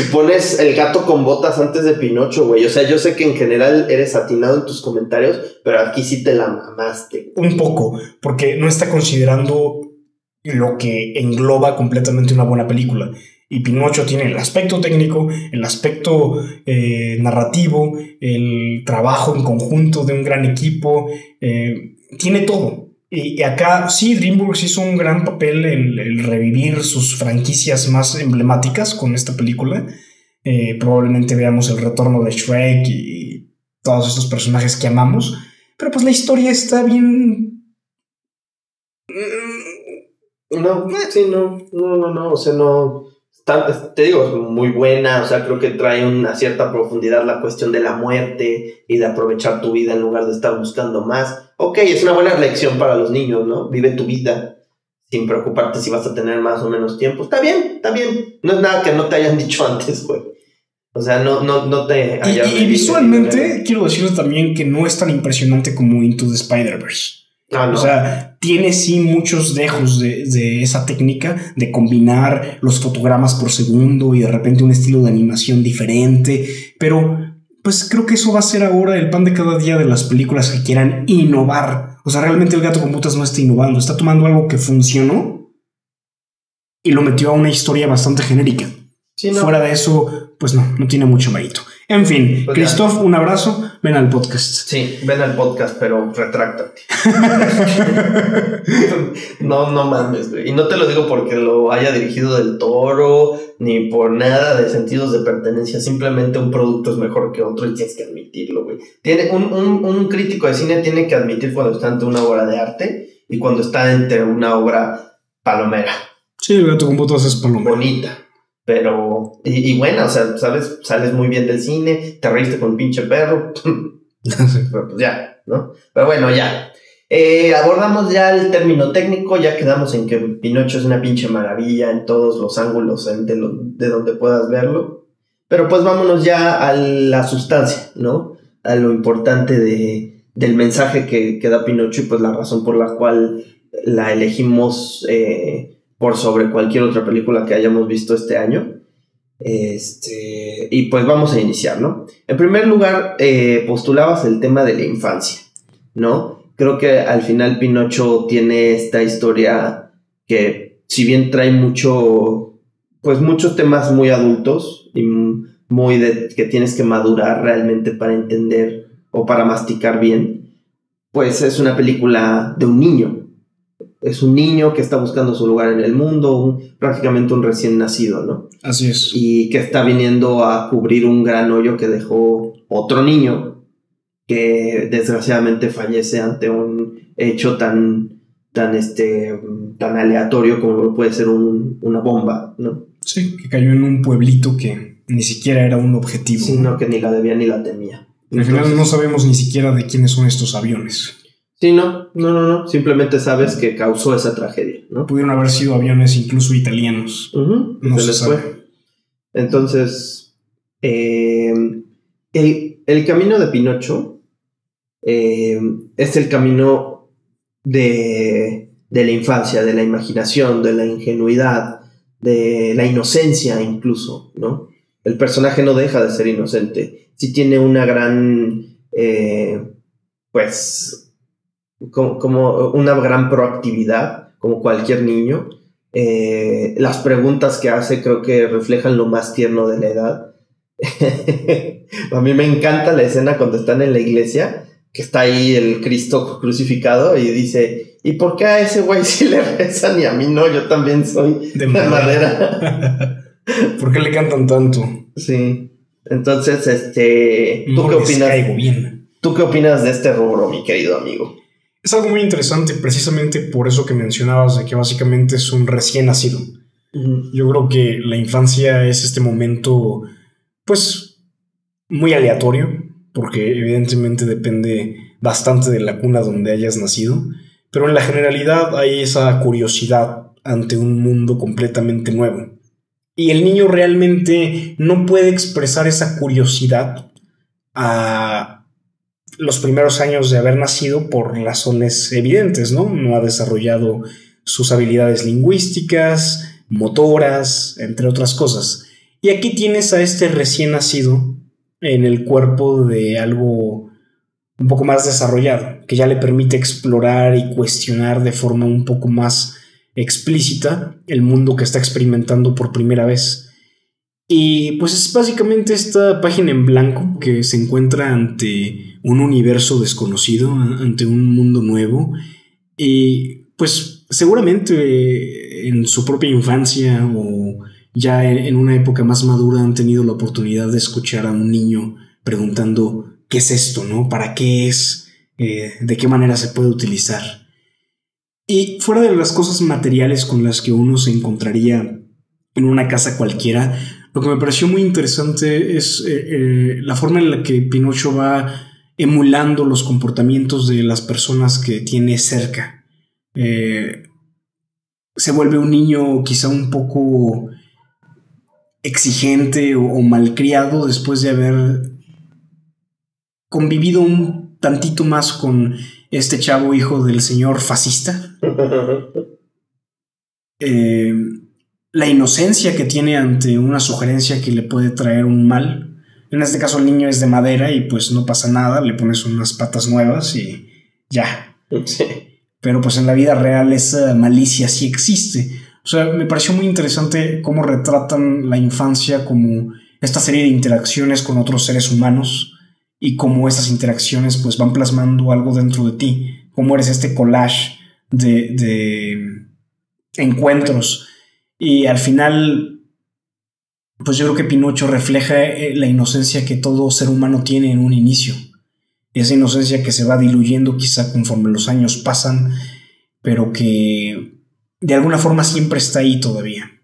Si pones el gato con botas antes de Pinocho, güey. O sea, yo sé que en general eres atinado en tus comentarios, pero aquí sí te la mamaste. Un poco, porque no está considerando lo que engloba completamente una buena película. Y Pinocho tiene el aspecto técnico, el aspecto eh, narrativo, el trabajo en conjunto de un gran equipo, eh, tiene todo. Y, acá sí, DreamWorks hizo un gran papel en, revivir sus franquicias más emblemáticas con esta película. Eh, probablemente veamos el retorno de Shrek y todos estos personajes que amamos. Pero pues la historia está bien. No, sí, no, no, no, no, o sea, no. te digo, es muy buena, o sea, creo que trae una cierta profundidad la cuestión de la muerte y de aprovechar tu vida en lugar de estar buscando más ok, es una buena lección para los niños, ¿no? Vive tu vida sin preocuparte si vas a tener más o menos tiempo. Está bien, está bien. No es nada que no te hayan dicho antes, güey. O sea, no, no, no te hayan... Y, visualmente, quiero decirles también que no es tan impresionante como Into the Spider-Verse. Ah, no. O sea, tiene sí muchos dejos de, de, esa técnica de combinar los fotogramas por segundo y de repente un estilo de animación diferente, pero pues creo que eso va a ser ahora el pan de cada día de las películas que quieran innovar. O sea, realmente el gato con botas no está innovando, está tomando algo que funcionó y lo metió a una historia bastante genérica. Fuera de eso, pues no, no tiene mucho mérito. En fin, pues Christoph, un abrazo. Ven al podcast. Sí, ven al podcast, pero retráctate. no, no mames, güey. Y no te lo digo porque lo haya dirigido del toro, ni por nada de sentidos de pertenencia. Simplemente un producto es mejor que otro y tienes que admitirlo, güey. Tiene, un, un, un crítico de cine tiene que admitir cuando está ante una obra de arte y cuando está ante una obra palomera. Sí, el gato con botas es palomera. Bonita. Pero, y, bueno, o sea, sabes, sales muy bien del cine, te reíste con un pinche perro. Pero pues ya, ¿no? Pero bueno, ya. Eh, abordamos ya el término técnico, ya quedamos en que Pinocho es una pinche maravilla en todos los ángulos de, de donde puedas verlo. Pero pues vámonos ya a la sustancia, ¿no? A lo importante de, del mensaje que, que, da Pinocho y pues la razón por la cual la elegimos eh, por sobre cualquier otra película que hayamos visto este año. Este, y pues vamos a iniciar, ¿no? En primer lugar, eh, postulabas el tema de la infancia, ¿no? Creo que al final Pinocho tiene esta historia que, si bien trae mucho, pues muchos temas muy adultos y muy de que tienes que madurar realmente para entender o para masticar bien, pues es una película de un niño, es un niño que está buscando su lugar en el mundo, prácticamente un recién nacido, ¿no? Así es. Y que está viniendo a cubrir un gran hoyo que dejó otro niño que desgraciadamente fallece ante un hecho tan, tan, este, tan aleatorio como puede ser una bomba, ¿no? Sí, que cayó en un pueblito que ni siquiera era un objetivo. Sino que ni la debía ni la temía. Al final no sabemos ni siquiera de quiénes son estos aviones. Sí, no, no, no, no. Simplemente sabes que causó esa tragedia, ¿no? Pudieron haber sido aviones incluso italianos. no se, les fue. Entonces, eh, el, el camino de Pinocho eh, es el camino de, de la infancia, de la imaginación, de la ingenuidad, de la inocencia incluso, ¿no? El personaje no deja de ser inocente, sí tiene una gran, eh, pues, como, una gran proactividad, como cualquier niño. Eh, las preguntas que hace creo que reflejan lo más tierno de la edad. a mí me encanta la escena cuando están en la iglesia, que está ahí el Cristo crucificado y dice, ¿y por qué a ese güey sí le rezan y a mí no? Yo también soy de madera. ¿Por qué le cantan tanto? Sí. Entonces, este, ¿tú qué opinas? ¿Tú qué opinas de este rubro, mi querido amigo? Es algo muy interesante, precisamente por eso que mencionabas, de que básicamente es un recién nacido. Yo creo que la infancia es este momento, pues, muy aleatorio, porque evidentemente depende bastante de la cuna donde hayas nacido, pero en la generalidad hay esa curiosidad ante un mundo completamente nuevo. Y el niño realmente no puede expresar esa curiosidad a los primeros años de haber nacido por razones evidentes, ¿no? No ha desarrollado sus habilidades lingüísticas, motoras, entre otras cosas. Y aquí tienes a este recién nacido en el cuerpo de algo un poco más desarrollado, que ya le permite explorar y cuestionar de forma un poco más explícita el mundo que está experimentando por primera vez. Y pues es básicamente esta página en blanco que se encuentra ante un universo desconocido, ante un mundo nuevo. Y pues seguramente en su propia infancia o ya en una época más madura han tenido la oportunidad de escuchar a un niño preguntando qué es esto, ¿no? ¿Para qué es? Eh, ¿De qué manera se puede utilizar? Y fuera de las cosas materiales con las que uno se encontraría en una casa cualquiera, lo que me pareció muy interesante es eh, eh, la forma en la que Pinocho va emulando los comportamientos de las personas que tiene cerca. Eh, se vuelve un niño quizá un poco exigente o, o malcriado después de haber convivido un tantito más con este chavo hijo del señor fascista. Eh, la inocencia que tiene ante una sugerencia que le puede traer un mal. En este caso el niño es de madera y pues no pasa nada, le pones unas patas nuevas y ya. Pero pues en la vida real esa malicia sí existe. O sea, me pareció muy interesante cómo retratan la infancia como esta serie de interacciones con otros seres humanos y cómo esas interacciones pues van plasmando algo dentro de ti, cómo eres este collage de, de encuentros. Y al final, pues yo creo que Pinocho refleja eh, la inocencia que todo ser humano tiene en un inicio. Esa inocencia que se va diluyendo quizá conforme los años pasan, pero que de alguna forma siempre está ahí todavía.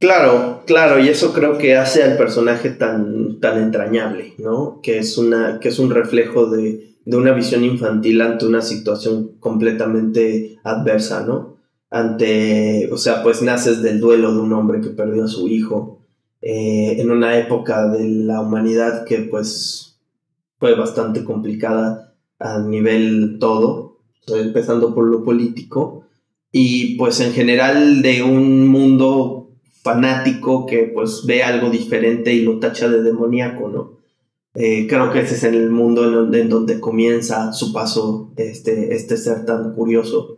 Claro, claro, y eso creo que hace al personaje tan, tan entrañable, ¿no? Que es, una, que es un reflejo de, de una visión infantil ante una situación completamente adversa, ¿no? Ante, o sea, pues naces del duelo de un hombre que perdió a su hijo, eh, en una época de la humanidad que pues fue bastante complicada a nivel todo, empezando por lo político, y pues en general de un mundo fanático que pues ve algo diferente y lo tacha de demoníaco, ¿no? Eh, creo que ese es el mundo en donde, en donde, comienza su paso este, este ser tan curioso.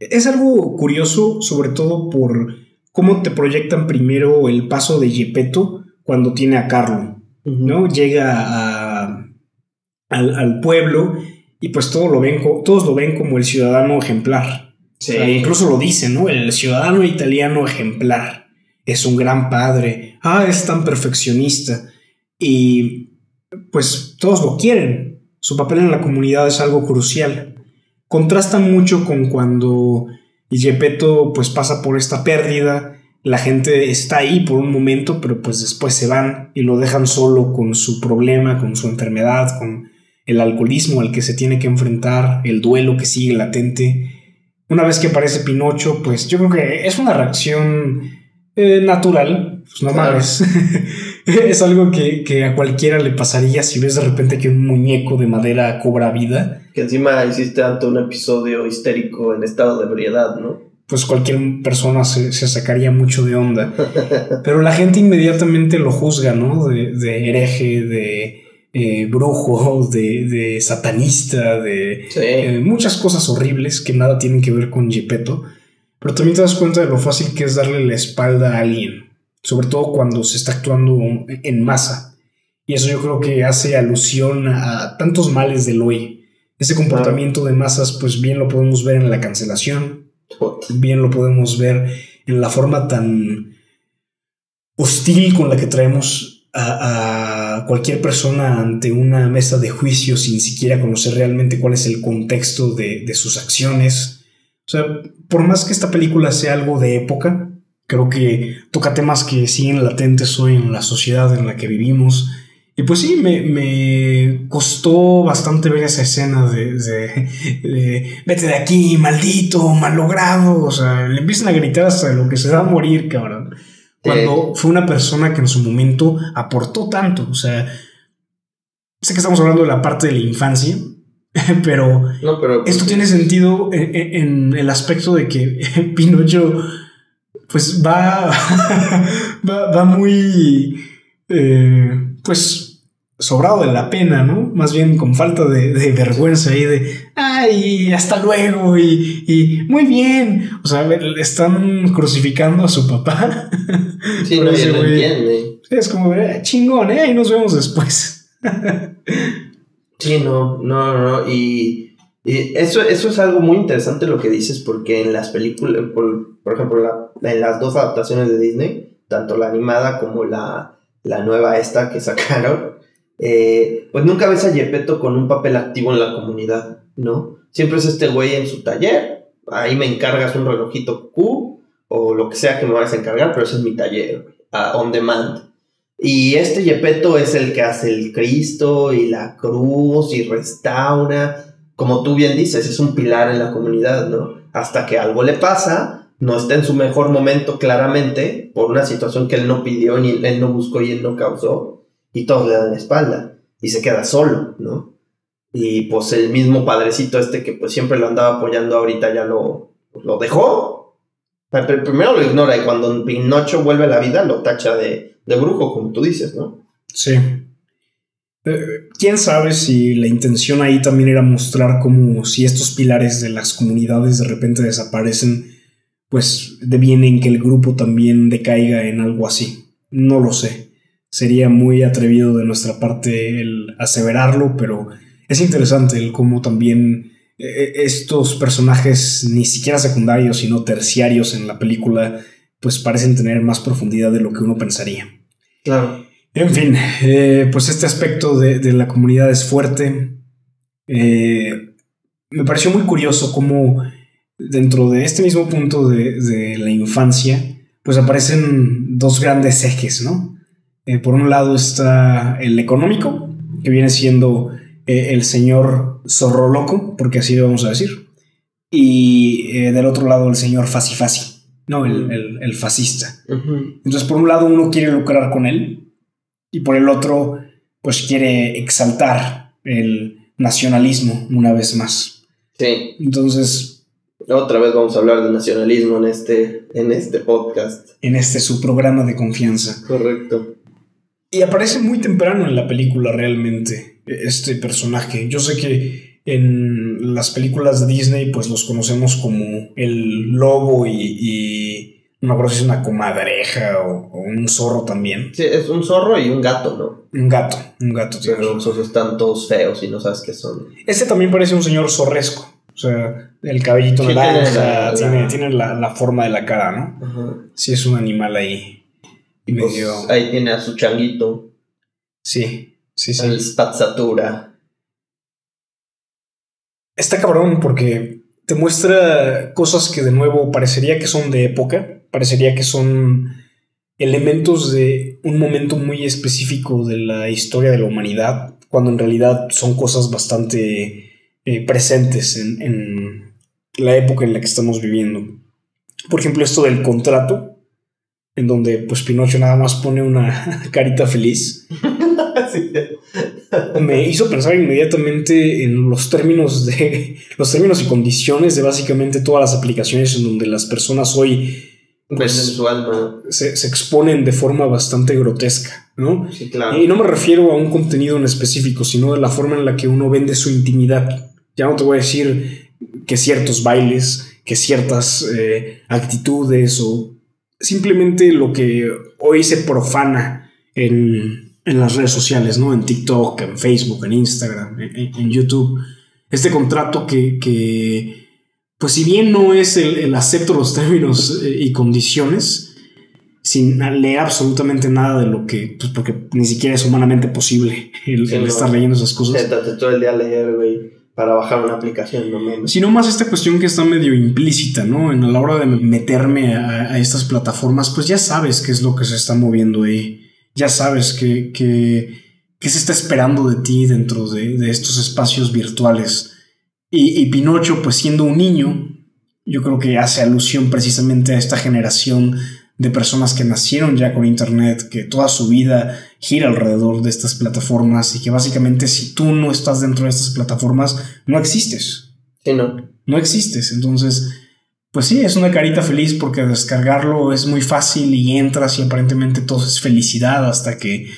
Es algo curioso, sobre todo por cómo te proyectan primero el paso de Gepetto cuando tiene a Carlo, ¿no? Llega al, pueblo y pues todo lo ven, todos lo ven como el ciudadano ejemplar. incluso lo dicen, ¿no? El ciudadano italiano ejemplar es un gran padre, ah, es tan perfeccionista y pues todos lo quieren. Su papel en la comunidad es algo crucial. Contrasta mucho con cuando Gepetto pues pasa por esta pérdida, la gente está ahí por un momento, pero pues después se van y lo dejan solo con su problema, con su enfermedad, con el alcoholismo al que se tiene que enfrentar, el duelo que sigue latente. Una vez que aparece Pinocho, pues yo creo que es una reacción eh, natural, pues no mames. es algo que, que, a cualquiera le pasaría si ves de repente que un muñeco de madera cobra vida. Que encima hiciste tanto un episodio histérico en estado de ebriedad, ¿no? Pues cualquier persona se, se sacaría mucho de onda. Pero la gente inmediatamente lo juzga, ¿no? De, de hereje, de eh, brujo, de, de, satanista, de Sí. eh, muchas cosas horribles que nada tienen que ver con Gepetto. Pero también te das cuenta de lo fácil que es darle la espalda a alguien, sobre todo cuando se está actuando en masa. Y eso yo creo que hace alusión a tantos males del hoy. Ese comportamiento de masas, pues bien lo podemos ver en la cancelación, bien lo podemos ver en la forma tan hostil con la que traemos a, a, cualquier persona ante una mesa de juicio sin siquiera conocer realmente cuál es el contexto de, de, sus acciones. O sea, por más que esta película sea algo de época, creo que toca temas que siguen latentes hoy en la sociedad en la que vivimos. Y pues sí, me, me costó bastante ver esa escena de, de, de, vete de aquí, maldito, malogrado. O sea, le empiezan a gritar hasta lo que se va a morir, cabrón. Cuando fue una persona que en su momento aportó tanto. O sea, sé que estamos hablando de la parte de la infancia, pero, no, pero esto tiene sentido en, en, el aspecto de que Pinocho, pues va, va, va, muy, eh, pues sobrado de la pena, ¿no? Más bien con falta de, de vergüenza y de, ay, hasta luego y, y, muy bien. O sea, están crucificando a su papá. Sí, no, no entiende. Es como, eh, chingón, ¿eh? Y nos vemos después. sí, no, no, no. Y, y, eso, eso es algo muy interesante lo que dices, porque en las películas, por, por ejemplo, en las dos adaptaciones de Disney, tanto la animada como la, la nueva esta que sacaron, eh, pues nunca ves a Gepetto con un papel activo en la comunidad, ¿no? Siempre es este güey en su taller, ahí me encargas un relojito Q o lo que sea que me vayas a encargar, pero ese es mi taller, on demand. Y este Gepetto es el que hace el Cristo y la cruz y restaura, como tú bien dices, es un pilar en la comunidad, ¿no? Hasta que algo le pasa, no está en su mejor momento claramente, por una situación que él no pidió, ni él no buscó y él no causó y todos le dan la espalda y se queda solo, ¿no? Y pues el mismo padrecito este que pues siempre lo andaba apoyando ahorita ya lo, lo dejó. Pero primero lo ignora y cuando Pinocho vuelve a la vida lo tacha de, de brujo, como tú dices, ¿no? Sí. Eh, ¿Quién sabe si la intención ahí también era mostrar como si estos pilares de las comunidades de repente desaparecen, pues deviene en que el grupo también decaiga en algo así? No lo sé sería muy atrevido de nuestra parte el aseverarlo, pero es interesante el cómo también eh, estos personajes, ni siquiera secundarios, sino terciarios en la película, pues parecen tener más profundidad de lo que uno pensaría. Claro. En fin, eh, pues este aspecto de, de, la comunidad es fuerte. Eh, me pareció muy curioso cómo dentro de este mismo punto de, de la infancia, pues aparecen dos grandes ejes, ¿no? Eh, por un lado está el económico, que viene siendo el señor zorro loco, porque así lo vamos a decir. Y del otro lado el señor Fasi Fasi, no, el, el, el fascista. Uh -huh. Entonces, por un lado uno quiere lucrar con él, y por el otro, pues quiere exaltar el nacionalismo una vez más. Sí. Entonces, otra vez vamos a hablar de nacionalismo en este, en este podcast. En este su programa de confianza. Correcto. Y aparece muy temprano en la película realmente este personaje. Yo sé que en las películas de Disney pues los conocemos como el lobo y, y no si es una comadreja o, o, un zorro también. Sí, es un zorro y un gato, ¿no? Un gato, un gato. Pero esos están todos feos y no sabes qué son. Este también parece un señor zorresco. O sea, el cabellito Sí, naranja, tiene la- tiene, la- tiene la, la forma de la cara, ¿no? Ajá. Sí, es un animal ahí. Y Pues, medio. ahí tiene a su changuito, Sí, sí, sí. el spazzatura. Está cabrón porque te muestra cosas que de nuevo parecería que son de época, parecería que son elementos de un momento muy específico de la historia de la humanidad, cuando en realidad son cosas bastante eh, presentes en, en la época en la que estamos viviendo. Por ejemplo, esto del contrato, en donde pues Pinocho nada más pone una carita feliz, me hizo pensar inmediatamente en los términos de los términos y condiciones de básicamente todas las aplicaciones en donde las personas hoy Pues, su alma. se, se exponen de forma bastante grotesca, ¿no? Sí, claro. Y no me refiero a un contenido en específico, sino de la forma en la que uno vende su intimidad. Ya no te voy a decir que ciertos bailes, que ciertas eh, actitudes o simplemente lo que hoy se profana en, en las redes sociales, ¿no? En TikTok, en Facebook, en Instagram, en, en- en YouTube. Este contrato que, que, pues si bien no es el, el acepto los términos eh, y condiciones, sin leer absolutamente nada de lo que, pues porque ni siquiera es humanamente posible el, Sí, el no. estar leyendo esas cosas. Siéntate todo el día a leer, güey, para bajar una aplicación, no menos. Sino más esta cuestión que está medio implícita, ¿no? En a la hora de meterme a, a estas plataformas, pues ya sabes qué es lo que se está moviendo ahí. Ya sabes que, que, qué se está esperando de ti dentro de, de estos espacios virtuales. Y, y Pinocho, pues siendo un niño, yo creo que hace alusión precisamente a esta generación de personas que nacieron ya con Internet, que toda su vida gira alrededor de estas plataformas y que básicamente si tú no estás dentro de estas plataformas, no existes. Sí, no. No existes. Entonces, pues sí, es una carita feliz porque descargarlo es muy fácil y entras y aparentemente todo es felicidad hasta que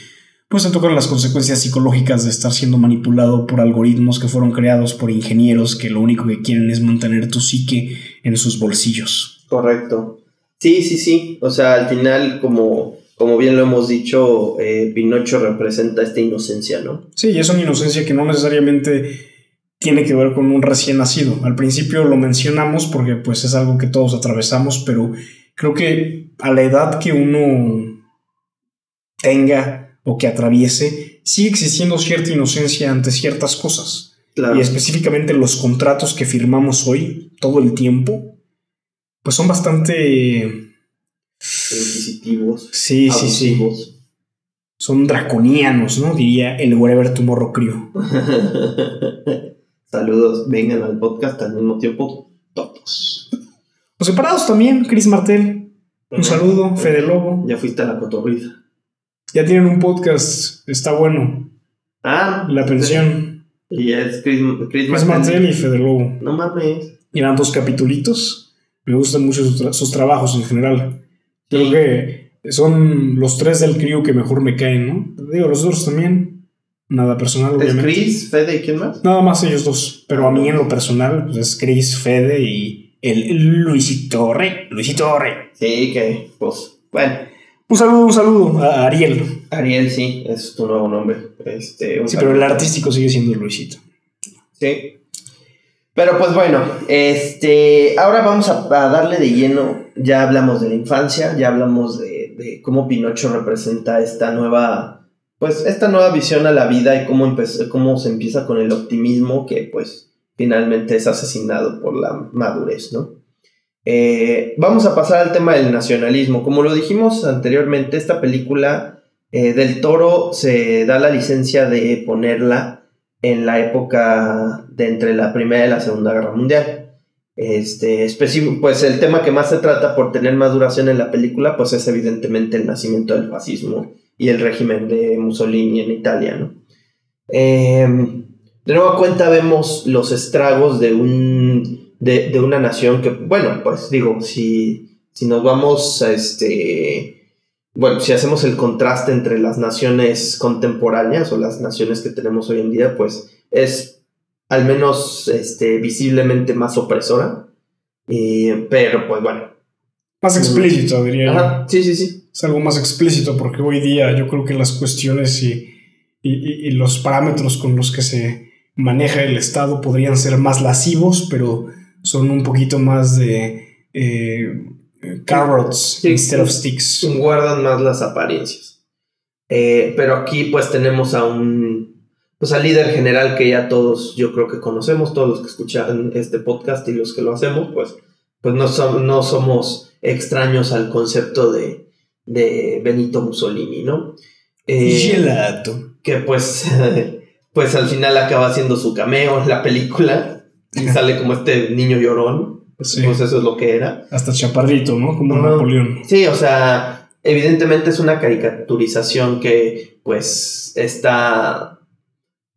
pues te tocan las consecuencias psicológicas de estar siendo manipulado por algoritmos que fueron creados por ingenieros que lo único que quieren es mantener tu psique en sus bolsillos. Correcto. Sí, sí, sí. O sea, al final, como, como bien lo hemos dicho, eh, Pinocho representa esta inocencia, ¿no? Sí, y es una inocencia que no necesariamente tiene que ver con un recién nacido. Al principio lo mencionamos porque pues es algo que todos atravesamos, pero creo que a la edad que uno tenga o que atraviese, sigue existiendo cierta inocencia ante ciertas cosas. Claro. Y específicamente los contratos que firmamos hoy, todo el tiempo, pues son bastante... Inquisitivos. Sí, sí, sí. Son draconianos, ¿no? Diría el Wherever Tomorrow Crew. Saludos, vengan al podcast al mismo tiempo, todos. Los separados también, Chris Martel. Un saludo, Fede Lobo. Ya fuiste a la cotorriza. Ya tienen un podcast, está bueno. Ah, La pensión. Y es Chris, Chris Chris Martel y Fede Lobo. No mames. Eran dos capitulitos. Me gustan mucho sus, tra- sus trabajos en general. Creo que son los tres del crew que mejor me caen, ¿no? Digo, los otros también. Nada personal, ¿Es obviamente. Chris, Fede y quién más? Nada más ellos dos. Pero a mí en lo personal, pues es Chris, Fede y el Luisito Rey. Luisito Rey. Sí, que, pues, bueno. Un saludo, un saludo a Ariel. Ariel, sí, es tu nuevo nombre. Este, un Sí, pero el artístico sigue siendo Luisito. Sí. Pero pues bueno, este, ahora vamos a, a darle de lleno. Ya hablamos de la infancia, ya hablamos de, de cómo Pinocho representa esta nueva, pues esta nueva visión a la vida y cómo, empezó, cómo se empieza con el optimismo que pues finalmente es asesinado por la madurez, ¿no? Eh, vamos a pasar al tema del nacionalismo. Como lo dijimos anteriormente, esta película eh, del Toro se da la licencia de ponerla en la época de entre la Primera y la Segunda Guerra Mundial. Este, pues el tema que más se trata por tener más duración en la película, pues es evidentemente el nacimiento del fascismo y el régimen de Mussolini en Italia, ¿no? Eh, de nueva cuenta vemos los estragos de, un, de, de una nación que, bueno, pues digo, si, si nos vamos a este, bueno, si hacemos el contraste entre las naciones contemporáneas o las naciones que tenemos hoy en día, pues es al menos este, visiblemente más opresora. Y, pero pues bueno. Más explícito, diría yo. Ajá, sí, sí, sí. Es algo más explícito porque hoy día yo creo que las cuestiones y- y- y los parámetros con los que se maneja el Estado podrían ser más lascivos, pero son un poquito más de eh, carrots Sí. instead of sticks. Guardan más las apariencias. Eh, pero aquí pues tenemos a un pues al líder general que ya todos yo creo que conocemos, todos los que escuchan este podcast y los que lo hacemos, pues, pues no, som- no somos extraños al concepto de, de Benito Mussolini, ¿no? Eh, Gelato. que pues, pues al final acaba haciendo su cameo en la película y sale como este niño llorón, Sí. pues eso es lo que era. Hasta chaparrito, ¿no? Como. Napoleón. Sí, o sea, evidentemente es una caricaturización que pues está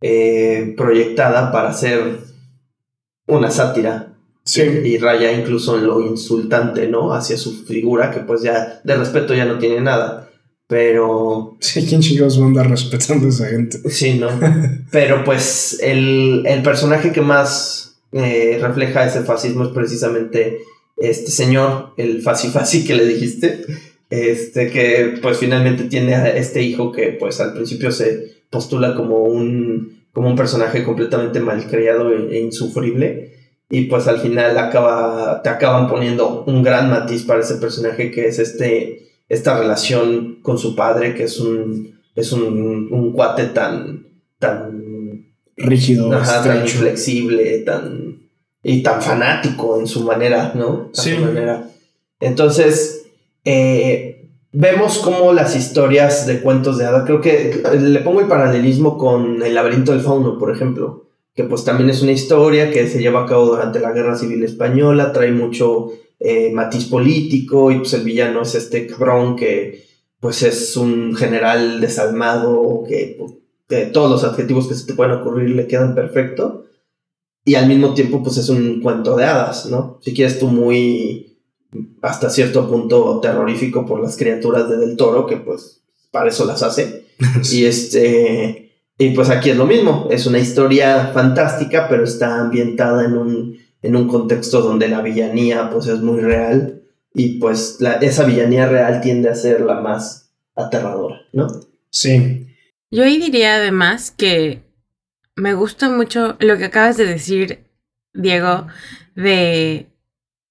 eh, proyectada para ser una sátira. Y raya incluso en lo insultante, ¿no? Hacia su figura, que pues ya de respeto ya no tiene nada. Pero. Sí, ¿quién chingados va a andar respetando a esa gente? Sí, ¿no? Pero pues el, personaje que más eh, refleja ese fascismo es precisamente este señor, el Fasi que le dijiste. Este, que pues finalmente tiene a este hijo que pues al principio se postula como un, como un personaje completamente malcriado e, e insufrible. Y pues al final acaba, te acaban poniendo un gran matiz para ese personaje que es este esta relación con su padre, que es un, es un, un cuate tan, tan rígido, tan inflexible, tan, y tan fanático en su manera, ¿no? sí. manera. Entonces, eh, vemos como las historias de cuentos de hadas, creo que le pongo el paralelismo con El laberinto del fauno, por ejemplo, que pues también es una historia que se lleva a cabo durante la Guerra Civil Española, trae mucho eh, matiz político y pues el villano es este cabrón que pues es un general desalmado que, todos los adjetivos que se te pueden ocurrir le quedan perfecto y al mismo tiempo pues es un cuento de hadas, ¿no? Si quieres tú muy hasta cierto punto terrorífico por las criaturas de Del Toro que pues para eso las hace y este y pues aquí es lo mismo, es una historia fantástica pero está ambientada en un en un contexto donde la villanía pues es muy real y pues esa villanía real tiende a ser la más aterradora, ¿no? Sí. Yo ahí diría además que me gusta mucho lo que acabas de decir, Diego, de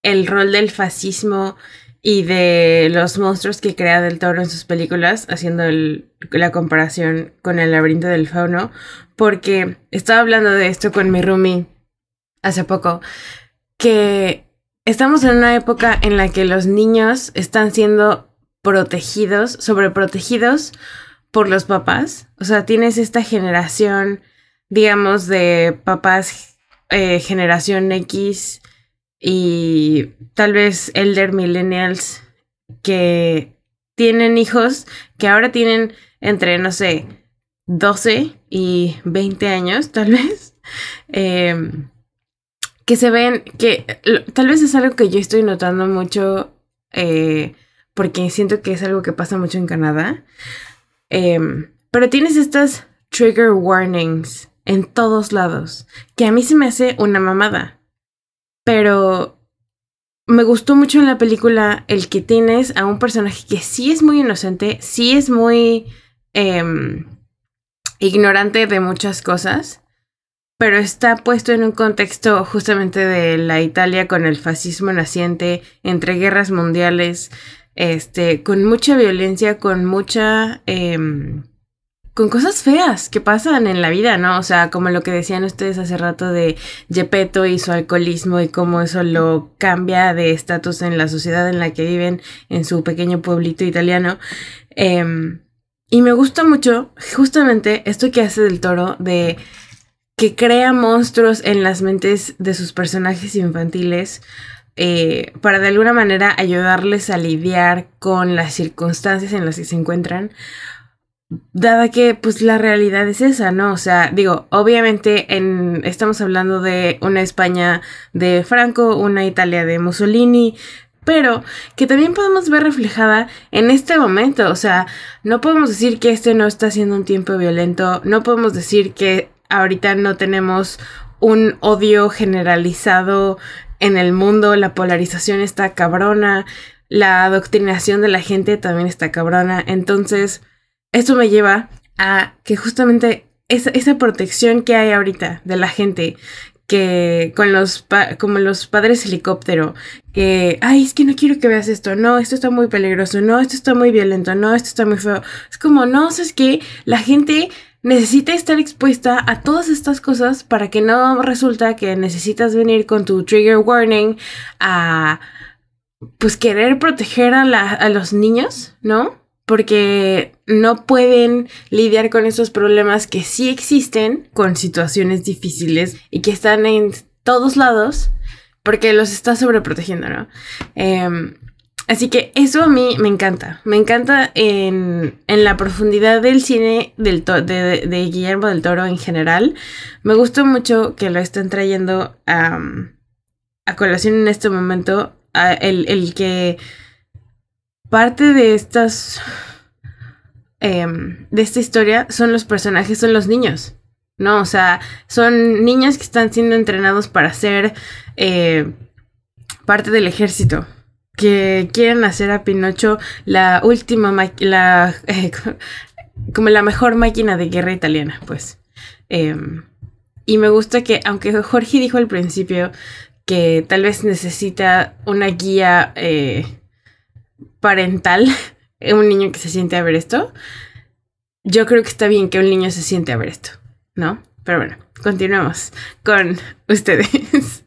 el rol del fascismo y de los monstruos que crea Del Toro en sus películas, haciendo la comparación con el laberinto del fauno, porque estaba hablando de esto con mi roomie hace poco, que estamos en una época en la que los niños están siendo protegidos, sobreprotegidos por los papás. O sea, tienes esta generación, digamos, de papás eh, generación X y tal vez elder millennials que tienen hijos que ahora tienen entre, no sé, 12 y 20 años, tal vez. Eh, que se ven, que tal vez es algo que yo estoy notando mucho, eh, porque siento que es algo que pasa mucho en Canadá, em, pero tienes estas trigger warnings en todos lados, que a mí se me hace una mamada, pero me gustó mucho en la película el que tienes a un personaje que sí es muy inocente, sí es muy em, ignorante de muchas cosas, pero está puesto en un contexto justamente de la Italia con el fascismo naciente, entre guerras mundiales, este, con mucha violencia, con mucha... Em, con cosas feas que pasan en la vida, ¿no? O sea, como lo que decían ustedes hace rato de Gepetto y su alcoholismo y cómo eso lo cambia de estatus en la sociedad en la que viven en su pequeño pueblito italiano. Em, y me gusta mucho justamente esto que hace del toro de que crea monstruos en las mentes de sus personajes infantiles eh, para de alguna manera ayudarles a lidiar con las circunstancias en las que se encuentran. Dada que pues la realidad es esa, ¿no? O sea, digo, obviamente en, estamos hablando de una España de Franco, una Italia de Mussolini, pero que también podemos ver reflejada en este momento. O sea, no podemos decir que este no está siendo un tiempo violento, no podemos decir que ahorita no tenemos un odio generalizado en el mundo, la polarización está cabrona, la adoctrinación de la gente también está cabrona. Entonces, esto me lleva a que justamente esa, esa protección que hay ahorita de la gente, que con los como los padres helicóptero, que ay, es que no quiero que veas esto, no, esto está muy peligroso, no, esto está muy violento, no, esto está muy feo. Es como, no, es que la gente necesita estar expuesta a todas estas cosas para que no resulta que necesitas venir con tu trigger warning a pues querer proteger a, a los niños, ¿no? Porque no pueden lidiar con esos problemas que sí existen, con situaciones difíciles y que están en todos lados, porque los está sobreprotegiendo, ¿no? Em, así que eso a mí me encanta. Me encanta en, en la profundidad del cine de, Guillermo del Toro en general. Me gustó mucho que lo estén trayendo a, a colación en este momento. el, el, que parte de estas. Em, de esta historia son los personajes, son los niños. ¿no? O sea, son niños que están siendo entrenados para ser eh, parte del ejército. Que quieren hacer a Pinocho la última la eh, como la mejor máquina de guerra italiana, pues. Em, y me gusta que, aunque Jorge dijo al principio que tal vez necesita una guía eh, parental, un niño que se siente a ver esto, yo creo que está bien que un niño se siente a ver esto. ¿no? Pero bueno, continuemos con ustedes.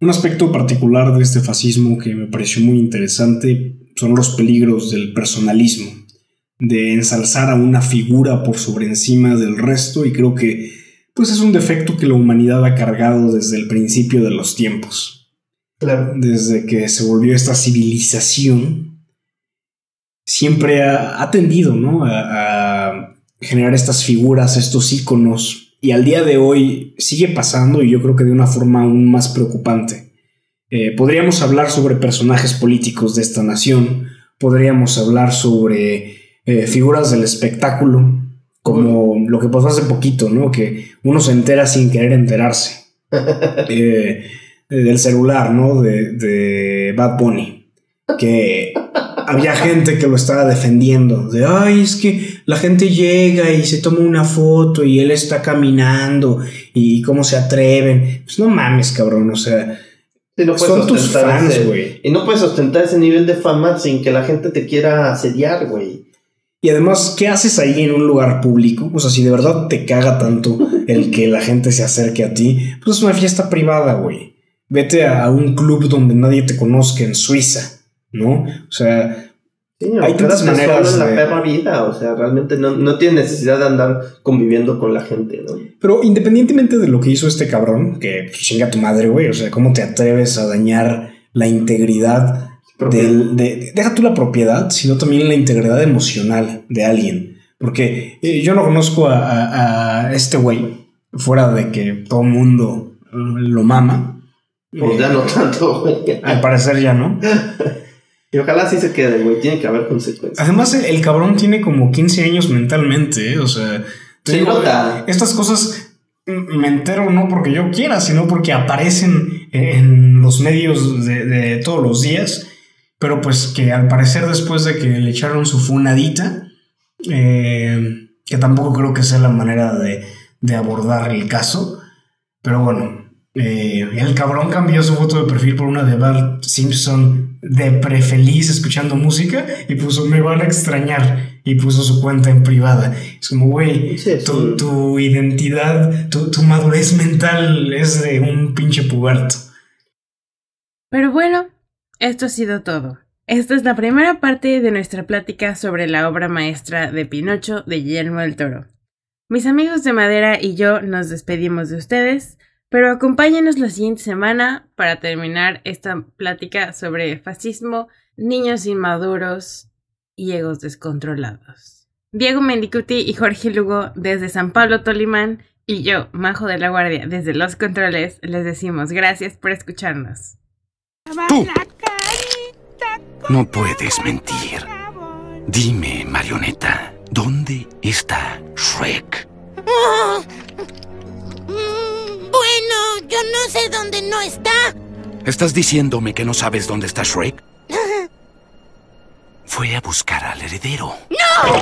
Un aspecto particular de este fascismo que me pareció muy interesante son los peligros del personalismo, de ensalzar a una figura por sobre encima del resto y creo que pues es un defecto que la humanidad ha cargado desde el principio de los tiempos. Claro. Desde que se volvió esta civilización, siempre ha, tendido ¿no? a, a generar estas figuras, estos íconos y al día de hoy sigue pasando y yo creo que de una forma aún más preocupante. Eh, podríamos hablar sobre personajes políticos de esta nación, podríamos hablar sobre eh, figuras del espectáculo, como lo que pasó hace poquito, ¿no? Que uno se entera sin querer enterarse. Eh, del celular, ¿no? De, de Bad Bunny. Que había gente que lo estaba defendiendo, de, ay, es que la gente llega y se toma una foto y él está caminando y cómo se atreven. Pues no mames, cabrón, o sea... son tus fans, güey. Y no puedes ostentar ese nivel de fama sin que la gente te quiera asediar, güey. Y además, ¿qué haces ahí en un lugar público? O sea, si de verdad te caga tanto el que la gente se acerque a ti, pues es una fiesta privada, güey. Vete a un club donde nadie te conozca en Suiza ¿no? O sea, hay tantas maneras de... la perra vida, o sea, realmente no, no, tiene necesidad de andar conviviendo con la gente, ¿no? Pero independientemente de lo que hizo este cabrón, que pues, chinga tu madre, güey, o sea, ¿cómo te atreves a dañar la integridad del, de, deja tú la propiedad, sino también la integridad emocional de alguien? Porque eh, yo no conozco a, a, este güey, fuera de que todo mundo lo mama. Pues ya no tanto, güey. Al parecer ya no. Y ojalá sí se quede, güey. Tiene que haber consecuencias. Además, el cabrón tiene como 15 años mentalmente, ¿eh? O sea. Nota. Estas cosas me entero no porque yo quiera, sino porque aparecen en los medios de, todos los días. Pero pues que al parecer después de que le echaron su funadita, eh, que tampoco creo que sea la manera de, de abordar el caso. Pero bueno, eh, el cabrón cambió su foto de perfil por una de Bart Simpson de prefeliz escuchando música y puso me van a extrañar y puso su cuenta en privada. Es como, güey, tu, identidad, tu, tu madurez mental es de un pinche puberto. Pero bueno, esto ha sido todo. Esta es la primera parte de nuestra plática sobre la obra maestra de Pinocho de Guillermo del Toro. Mis amigos de Madera y yo nos despedimos de ustedes. Pero acompáñenos la siguiente semana para terminar esta plática sobre fascismo, niños inmaduros y egos descontrolados. Diego Mendicuti y Jorge Lugo desde San Pablo Tolimán y yo, Majo de la Guardia, desde Los Controles, les decimos gracias por escucharnos. Tú no puedes mentir. Dime, marioneta, ¿dónde está Shrek? Yo no sé dónde no está. ¿Estás diciéndome que no sabes dónde está Shrek? Fue a buscar al heredero. ¡No!